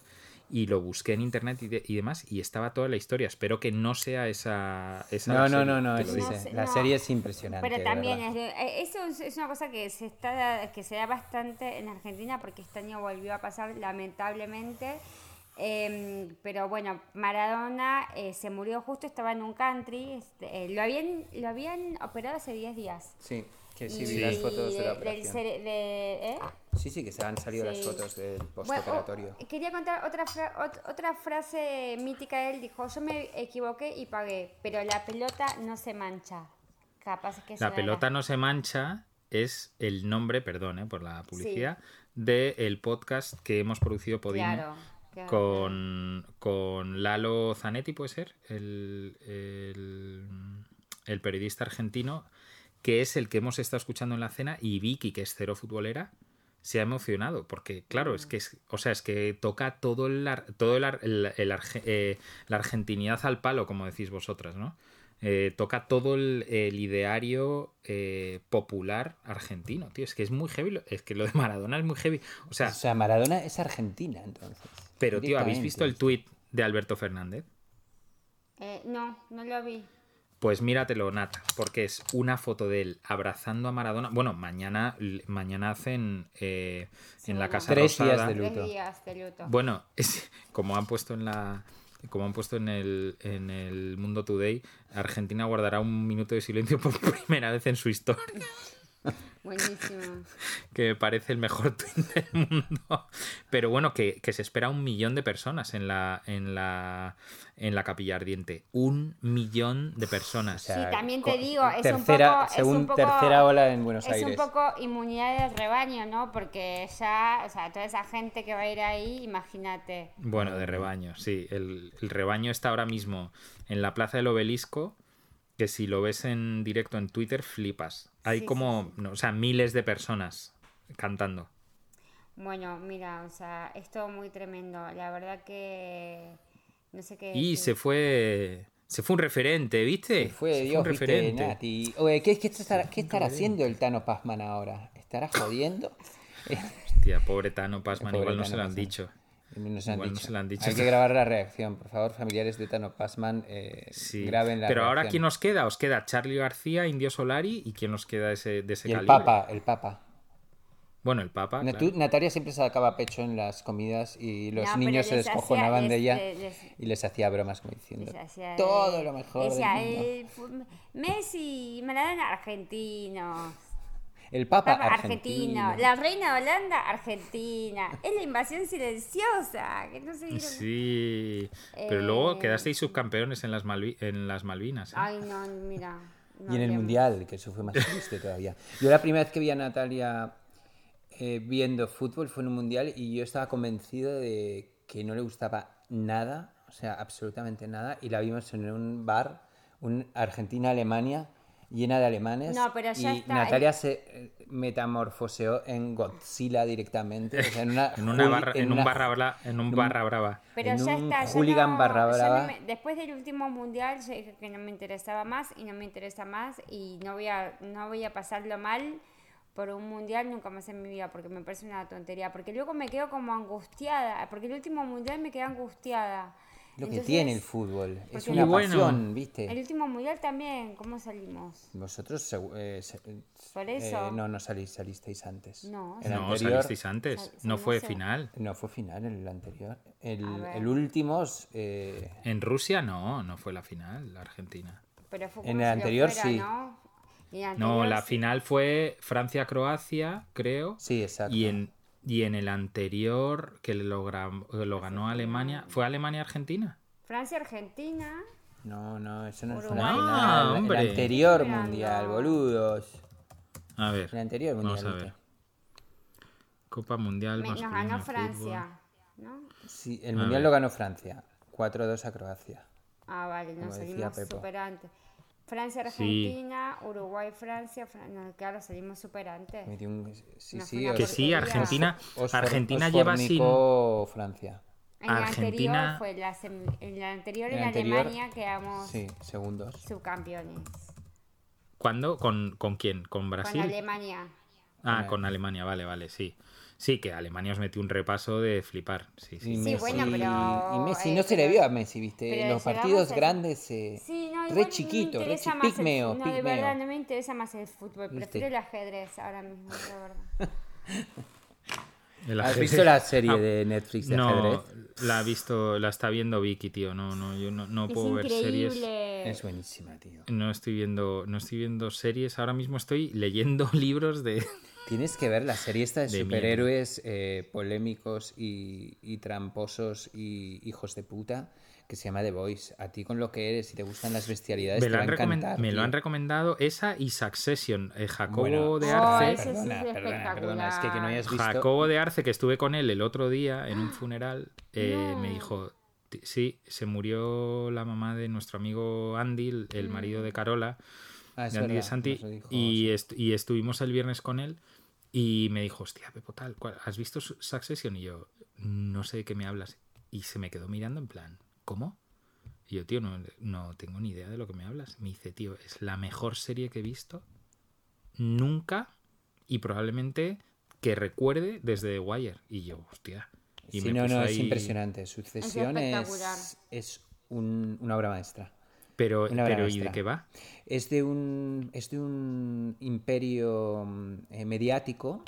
y lo busqué en internet y, de- y demás y estaba toda la historia. Espero que no sea esa... esa No, no, no, no, es- la no. serie es impresionante. Pero también es eh, eso es, es una cosa que se está que se da bastante en Argentina porque este año volvió a pasar lamentablemente. Em, pero bueno, Maradona eh, se murió justo, estaba en un country. este, eh, lo, habían, lo habían operado hace 10 días. Sí, que sí, vi las fotos de la del operación. de- ¿eh? Sí, sí, que se han salido las Sí. fotos del Bueno, postoperatorio. oh, quería contar otra, fra- ot- otra frase mítica de él. Dijo, yo me equivoqué y pagué, pero la pelota no se mancha. Capaz que La pelota no se mancha es el nombre, perdón eh, por la publicidad, del podcast que hemos producido Podimo claro, con, con Lalo Zanetti, puede ser, el, el, el periodista argentino, que es el que hemos estado escuchando en la cena, y Vicky, que es cero futbolera, se ha emocionado, porque claro, es que es, o sea, es que toca todo el, ar- todo el, ar- el- el arge- eh, la argentinidad al palo, como decís vosotras, ¿no? Eh, toca todo el, el ideario eh, popular argentino, tío. Es que es muy heavy. lo- Es que lo de Maradona es muy heavy. O sea, O sea, Maradona es argentina, entonces. Pero tío, ¿habéis visto el tuit de Alberto Fernández? Eh, no, no lo vi. Pues míratelo, Nata, porque es una foto de él abrazando a Maradona. Bueno, mañana, mañana hacen eh, en la bueno. Casa Tres días de Tres luto. días de luto. Bueno, *laughs* es- como han puesto en la como han puesto en el, en el Mundo Today, Argentina guardará un minuto de silencio por *laughs* primera vez en su historia, *laughs* Buenísimo. *laughs* que me parece el mejor *laughs* tweet del mundo. Pero bueno, que, que se espera un millón de personas en la, en la, en la capilla ardiente. Un millón de personas. O sea, sí, también te digo, es tercera- un poco... es según un poco- tercera ola en Buenos es Aires. un poco inmunidad de rebaño, ¿no? Porque ya, o sea, toda esa gente que va a ir ahí, imagínate. Bueno, de rebaño, sí. El, el rebaño está ahora mismo en la Plaza del Obelisco, que si lo ves en directo en Twitter, flipas. Hay Sí, como, no, o sea, miles de personas cantando. Bueno, mira, o sea, es todo muy tremendo. La verdad que no sé qué Y decir. se fue, se fue un referente, ¿viste? Se fue Se Dios, viste, Nati. Oye, ¿qué, qué estará, qué estará haciendo el Tano Pazman ahora? ¿Estará jodiendo? *laughs* Hostia, pobre Tano Pasman, igual no Tano se lo han Pazman. dicho. No se han Igual no dicho. se lo han dicho. Hay que grabar la reacción, por favor, familiares de Tano Pazman, eh, Sí. graben la Pero ahora. ¿quién nos queda? Os queda Charlie García, Indio Solari, ¿y quién nos queda ese, de ese Y el calibre? Papa, el Papa. Bueno, el Papa. Na- claro. Natalia siempre sacaba pecho en las comidas y los No, niños se descojonaban de ella les- les- y les hacía bromas como diciendo hacía, todo lo mejor decía, del mundo". fu- Messi, Maradona, argentinos. El Papa, Papa, argentino. argentino. La reina de Holanda, argentina. Es la invasión silenciosa. Que no se dieron- Sí, pero luego Eh, quedasteis subcampeones en las, Malvi- en las Malvinas. ¿eh? Ay, no, mira. no Y en el. Mundial, que eso fue más triste todavía. Yo la primera vez que vi a Natalia eh, viendo fútbol fue en un Mundial y yo estaba convencido de que no le gustaba nada, o sea, absolutamente nada, y la vimos en un bar, un Argentina-Alemania, llena de alemanes. No, pero ya y está, Natalia se eh, metamorfoseó en Godzilla directamente. o sea, en una, *laughs* En, una barra, en, un una- barra en un en barra brava. Pero en ya un está, hooligan no- barra ya no brava. me- después del último mundial yo dije que no me interesaba más y no me interesa más y no voy a, no voy a pasarlo mal por un mundial nunca más en mi vida porque me parece una tontería. Porque luego me quedo como angustiada, porque el último mundial me quedé angustiada. Lo que Entonces, tiene el fútbol. Es una bueno. pasión, ¿viste? El último mundial también, ¿cómo salimos? Vosotros eh, se- eh, Por eso. no, no salís, salisteis antes. No, El No, anterior salisteis antes. Sal- No fue final. no fue final el anterior. El, el último eh, En Rusia no, no fue la final, la Argentina. Pero fue En el anterior fuera, sí. ¿no? La sí. final fue Francia-Croacia, creo. sí, exacto. Y en, y en el anterior, que lo, que lo ganó Alemania, ¿fue Alemania-Argentina? Francia-Argentina. No, no, eso no Uruguay. la final. Ah, el hombre. anterior mundial, boludos. A ver, El anterior mundial. vamos a ver. Copa Mundial Me- nos ganó Francia. ¿no? Sí, el A mundial ver. lo ganó Francia. 4-2 a Croacia. Ah, vale, nos decía salimos Francia-Argentina, Uruguay-Francia, Fran- no, claro, salimos super antes. Un- Sí, sí, Que sí. Argentina, os Argentina os lleva sin... Francia. En la Argentina- anterior fue la semi- en la anterior En en, la anterior, Alemania quedamos Sí, segundos. subcampeones. ¿Cuándo? ¿Con, ¿Con quién? ¿Con Brasil? Con Alemania. Ah, con Alemania, vale, vale, sí. Sí, que Alemania os metió un repaso de flipar. Sí, Y sí. Sí, bueno, pero, y Messi eh, no se le vio a Messi, ¿viste? los partidos a- grandes, eh, Sí, re igual chiquito, re interesa chi- más el- pigmeo, No, de verdad, no me interesa más el fútbol. ¿Viste? Prefiero el ajedrez ahora mismo, la verdad. *laughs* El ¿Has visto la serie Ah, de Netflix de no, ajedrez? la ha visto, la está viendo Vicky, tío. No, no, yo no, no puedo ver series. Es buenísima, tío. No estoy viendo, no estoy viendo series. Ahora mismo estoy leyendo *laughs* libros de. Tienes que ver la serie esta de, *laughs* De superhéroes eh, polémicos y, y tramposos y hijos de puta que se llama The Voice. A ti con lo que eres y te gustan las bestialidades Me, te lo va han, a recomen- encantar. me lo han tío. recomendado esa y Succession. Eh, Jacobo Bueno, de Oh, Arce. ese sí es perdona, perdona, espectacular. perdona, es que, que no hayas visto... Jacobo de Arce, que estuve con él el otro día en un funeral, eh, me dijo, "Ti- sí, se murió la mamá de nuestro amigo Andy, el, marido de Carola, Ah, es de Andy de Santi, dijo, y, est- y estuvimos el viernes con él y me dijo, hostia, Pepo, tal, ¿cuál- ¿has visto Su- Succession? Y yo, no sé de qué me hablas. Y se me quedó mirando en plan, ¿cómo? Y yo, tío, no, no tengo ni idea de lo que me hablas. Me dice, tío, es la mejor serie que he visto nunca y probablemente que recuerde desde The Wire. Y yo, hostia. Y Sí, me no, no, es impresionante. Sucesión es, es un- una obra maestra. Pero, pero ¿y de qué va? Es de un, es de un imperio mm, eh, mediático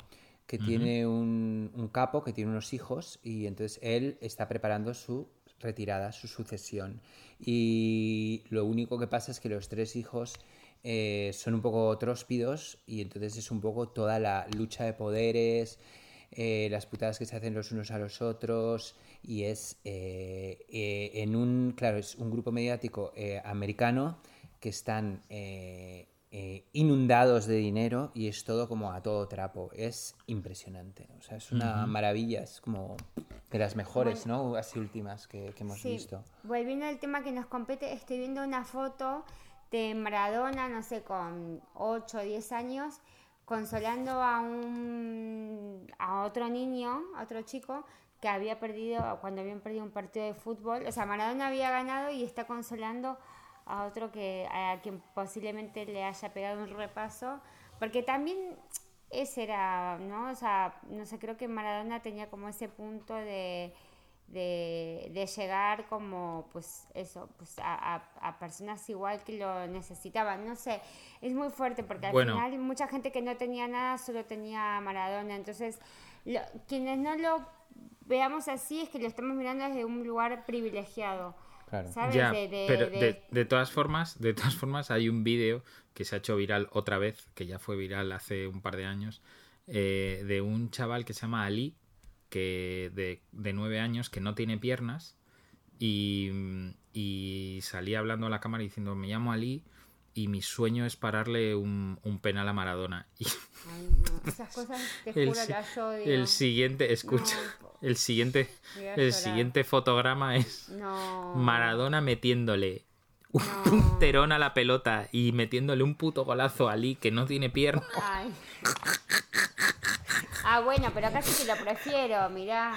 que tiene un, un capo que tiene unos hijos y entonces él está preparando su retirada, su sucesión. Y lo único que pasa es que los tres hijos eh, son un poco tróspidos y entonces es un poco toda la lucha de poderes, eh, las putadas que se hacen los unos a los otros y es eh, en un, claro, es un grupo mediático americano que están eh, inundados de dinero y es todo como a todo trapo. Es impresionante. O sea, es una maravilla. Es como de las mejores, ¿no? Así últimas que, que hemos Sí. visto. Volviendo al tema que nos compete, estoy viendo una foto de Maradona, no sé, con 8 o 10 años, consolando a un a otro niño, a otro chico que había perdido cuando habían perdido un partido de fútbol, o sea, Maradona había ganado y está consolando a otro que a quien posiblemente le haya pegado un repaso, porque también ese era, ¿no? O sea, no sé, creo que Maradona tenía como ese punto de, de, de llegar como, pues eso, pues a, a- a personas igual que lo necesitaban, no sé, es muy fuerte porque al Bueno. final mucha gente que no tenía nada solo tenía a Maradona, entonces lo- quienes no lo veamos así es que lo estamos mirando desde un lugar privilegiado. Claro. ¿Sabes? Ya, De- de- pero de- de, de todas formas, de todas formas hay un vídeo que se ha hecho viral otra vez, que ya fue viral hace un par de años, eh, de un chaval que se llama Ali, que de, de nueve años, que no tiene piernas, y, y salía hablando a la cámara diciendo, me llamo Ali y mi sueño es pararle un, un penal a Maradona. *laughs* Y Ay, no, esas cosas te el, juro las odio. el siguiente, escucha, No, el siguiente, el siguiente fotograma es No. Maradona metiéndole un punterón a la pelota y metiéndole un puto golazo a Lee que no tiene pierna. Ay. Ah, bueno, pero casi que lo prefiero, mirá.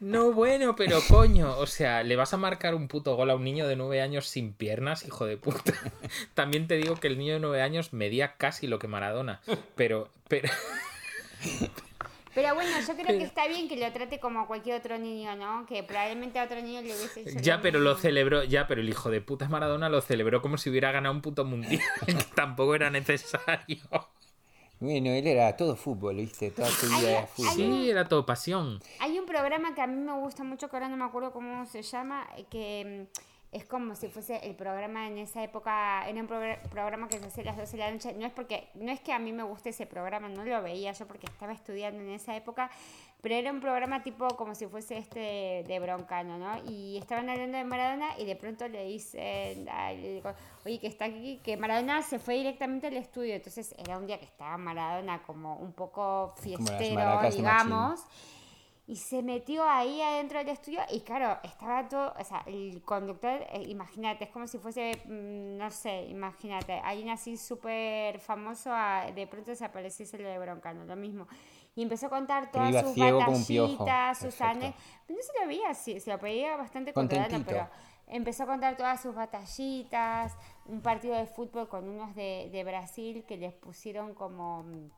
No, bueno, pero coño, o sea, le vas a marcar un puto gol a un niño de nueve años sin piernas, hijo de puta. *laughs* También te digo que el niño de nueve años medía casi lo que Maradona, pero, pero, *laughs* Pero bueno, yo creo que está bien que lo trate como a cualquier otro niño, ¿no? Que probablemente a otro niño le hubiese hecho ya, pero lo celebró, ya, pero el hijo de puta Maradona lo celebró como si hubiera ganado un puto mundial, *laughs* que tampoco era necesario. Bueno, él era todo fútbol, ¿viste? Toda su vida era fútbol. Sí, era todo pasión. Hay un programa que a mí me gusta mucho, que ahora no me acuerdo cómo se llama, eh, que mm, es como si fuese el programa en esa época, era un progr- programa que se hacía a las 12 de la noche. No es porque, no es que a mí me guste ese programa, no lo veía yo porque estaba estudiando en esa época, pero era un programa tipo como si fuese este de Broncano, ¿no? Y estaban hablando de Maradona y de pronto le dicen, ay, oye, que está aquí, que Maradona se fue directamente al estudio. Entonces era un día que estaba Maradona como un poco fiestero, Machín. digamos. Y se metió ahí adentro del estudio y claro, estaba todo, o sea, el conductor, eh, imagínate, es como si fuese, mm, no sé, imagínate, alguien así súper famoso, a- de pronto se apareciese lo de Broncano, lo mismo. Y empezó a contar todas sus batallitas, sus pero no se lo veía así, se lo veía bastante controlado, pero empezó a contar todas sus batallitas, un partido de fútbol con unos de, de Brasil que les pusieron como mm,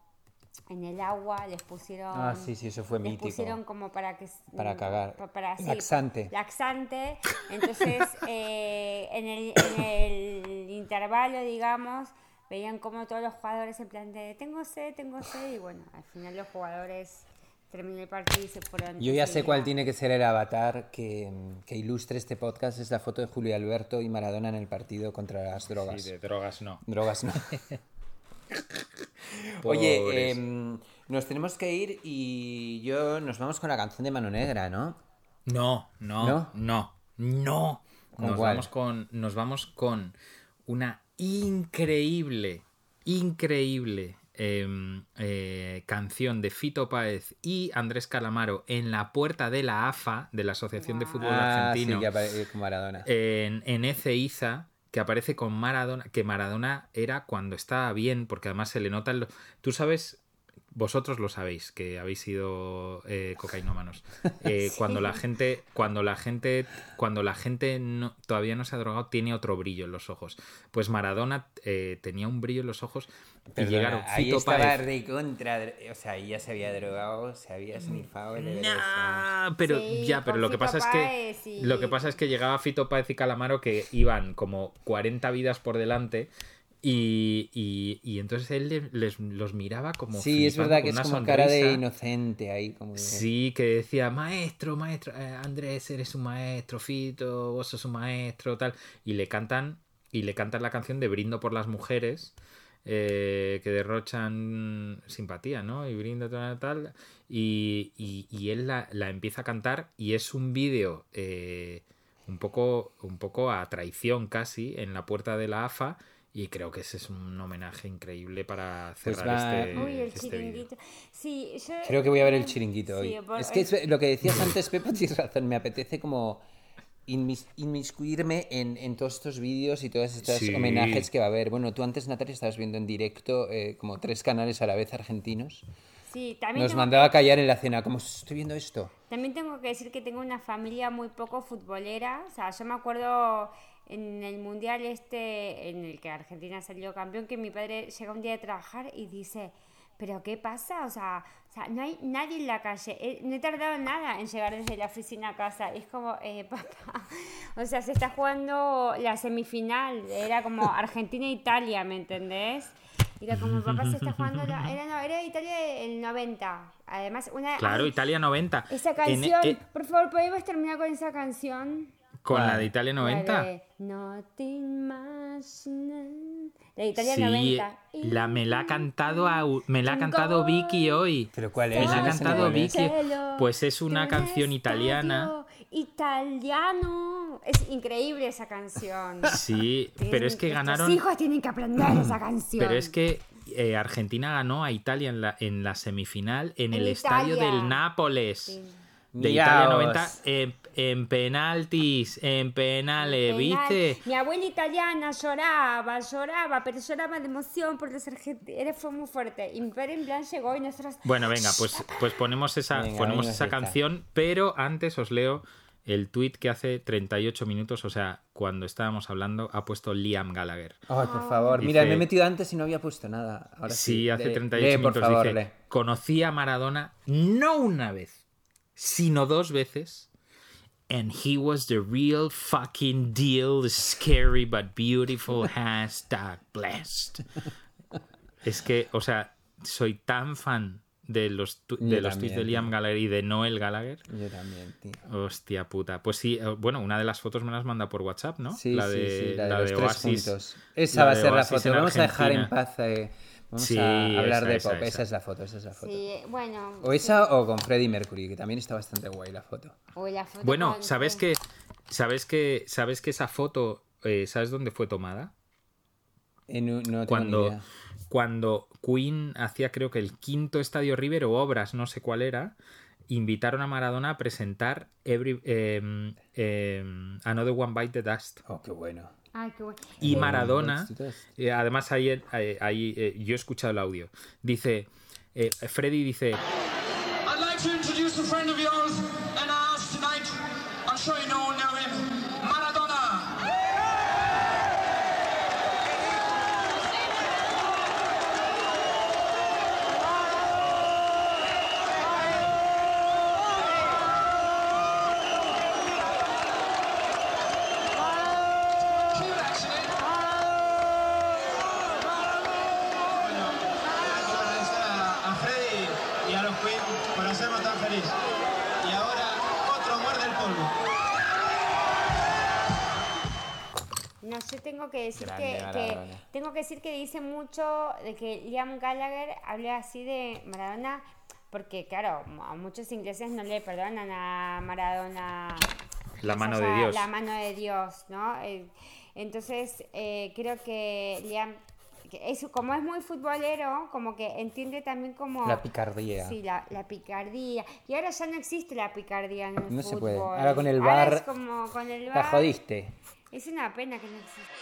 en el agua, les pusieron... Ah, sí, sí, eso fue les mítico. pusieron como para que... Para mm, cagar. pa- para- sí, Laxante. laxante. Entonces, *laughs* eh, en, el, en el intervalo, digamos, veían como todos los jugadores en plan de tengo sed, tengo sed, y bueno, al final los jugadores terminó el partido y se fueron. Yo ya sé cuál tiene que ser el avatar que, que ilustre este podcast. Es la foto de Julio Alberto y Maradona en el partido contra las drogas. Sí, de drogas no. Drogas no. *laughs* Oye, em, nos tenemos que ir y yo nos vamos con la canción de Mano Negra, ¿no? No, no, ¿No? no, no. ¿Con Nos vamos con, nos vamos con una increíble, increíble em, eh, canción de Fito Páez y Andrés Calamaro en la puerta de la AFA, de la Asociación de Fútbol Ah, Argentino, sí, que apare- con Maradona. en, en Ezeiza, que aparece con Maradona, que Maradona era cuando estaba bien, porque además se le nota... en lo- Tú sabes, vosotros lo sabéis, que habéis sido eh, cocainómanos. *laughs* Eh, Cuando la gente, cuando la gente, cuando la gente no- todavía no se ha drogado, tiene otro brillo en los ojos. Pues Maradona eh, tenía un brillo en los ojos y Perdona, llegaron ahí Fito estaba Páez. recontra... O sea, ya se había drogado, se había snifado el Everest, vamos. Ah, pero Sí, ya, pero lo que Fito pasa es que Páez y- lo que pasa es que llegaba Fito Páez y Calamaro que iban como 40 vidas por delante y, y- y entonces él le- les, los miraba como Sí, es verdad que es una como cara de inocente ahí, como... de- Sí, que decía, maestro, maestro, eh, Andrés, eres un maestro, Fito, vos sos un maestro, tal. Y le cantan, y le cantan la canción de Brindo por las mujeres, eh, que derrochan simpatía, ¿no? Y brindo tal, tal. Y, y- y él la, la empieza a cantar y es un vídeo eh, un, poco, un poco a traición casi en la puerta de la AFA. Y creo que ese es un homenaje increíble para Pues cerrar va- este, Uy, el este chiringuito. Sí, yo. Creo que voy a ver el chiringuito Sí, hoy. por- Es que es- lo que decías antes, Pepo, *laughs* tienes razón. Me apetece como inmis- inmiscuirme en, en todos estos vídeos y todos estos Sí. homenajes que va a haber. Bueno, tú antes, Natalia, estabas viendo en directo eh, como tres canales a la vez argentinos. Sí, también Nos mandaba a que- callar en la cena. como estoy viendo esto? También tengo que decir que tengo una familia muy poco futbolera. O sea, yo me acuerdo en el mundial este en el que Argentina salió campeón que mi padre llega un día de trabajar y dice, pero ¿qué pasa? O sea, o sea no hay nadie en la calle. Eh, no he tardado nada en llegar desde la oficina a casa. Es como, eh, *laughs* papá, o sea, se está jugando la semifinal. Era como Argentina-Italia, ¿me entendés? Era como, papá, se está jugando la... Era, no, era Italia el 90. Además, una... Claro, Italia 90. esa En- canción, eh, por favor, ¿podemos terminar con esa canción? Con la de Italia La 90. de Nothing much, no. La de Italia Sí, 90. la, me la ha cantado a- me la ha cantado Vicky hoy. ¿Pero cuál Me es? la ha cantado es. Vicky. Pues es una canción italiana. Italiano. Es increíble esa canción. Sí, pero es que ganaron. hijos tienen que aprender esa canción. Pero es que eh, Argentina ganó a Italia en la, en la semifinal en, En el estadio del Nápoles. Sí. De Miraos. Italia 90. eh, en penaltis, en penales, Penal. ¿viste? Mi abuela italiana lloraba, lloraba, pero lloraba de emoción por los argentinos. Fue muy fuerte. Y mi padre en plan llegó y nosotros. Bueno, venga, pues, pues ponemos esa, Venga, ponemos venga, esa canción, pero antes os leo el tweet que hace 38 minutos, o sea, cuando estábamos hablando, ha puesto Liam Gallagher. Ay, por favor. Mira, Dice- me he metido antes y no había puesto nada. Ahora sí, sí, hace lee- 38 lee, por minutos favor, dice, lee. conocí a Maradona no una vez, sino dos veces. And he was the real fucking deal, scary but beautiful *laughs* hashtag blessed. Es que, o sea, soy tan fan de los, tu- Yo de los también, tweets de Liam. Gallagher y de Noel Gallagher. Yo también, tío. Hostia puta. Pues sí, eh, bueno, una de las fotos me las manda por WhatsApp, ¿no? Sí, la sí, de, sí, la de, la los de tres Oasis. juntos. Esa la va a ser la Oasis foto. en Vamos a dejar en paz. eh, vamos Sí, a hablar esa, de esa, pop. Esa, esa. es la foto, esa es la foto. Sí, bueno. O esa o con Freddie Mercury, que también está bastante guay la foto. o la foto Bueno, con- ¿sabes que, sabes que, sabes que esa foto, eh, ¿sabes dónde fue tomada? Eh, no, no tengo ni Cuando, idea. cuando Queen hacía creo que el quinto Estadio River o Obras, no sé cuál era, invitaron a Maradona a presentar Every, em, em, Another One Bite the Dust. Oh, qué bueno. Ay, qué bueno. Y Maradona, eh, además ahí, eh, ahí, eh, yo he escuchado el audio, dice, eh, Freddy dice, I'd like to introduce a friend tengo que decir que, tengo que decir que dice mucho de que Liam Gallagher habla así de Maradona porque claro, a muchos ingleses no le perdonan a Maradona La mano de Dios. La mano de Dios, ¿no? Eh, Entonces, eh, creo que Liam, que es, como es muy futbolero, como que entiende también como... La picardía. Sí, la, la picardía. Y ahora ya no existe la picardía en el No se puede. Ahora con el es como con el La VAR. jodiste. Es una pena que no exista.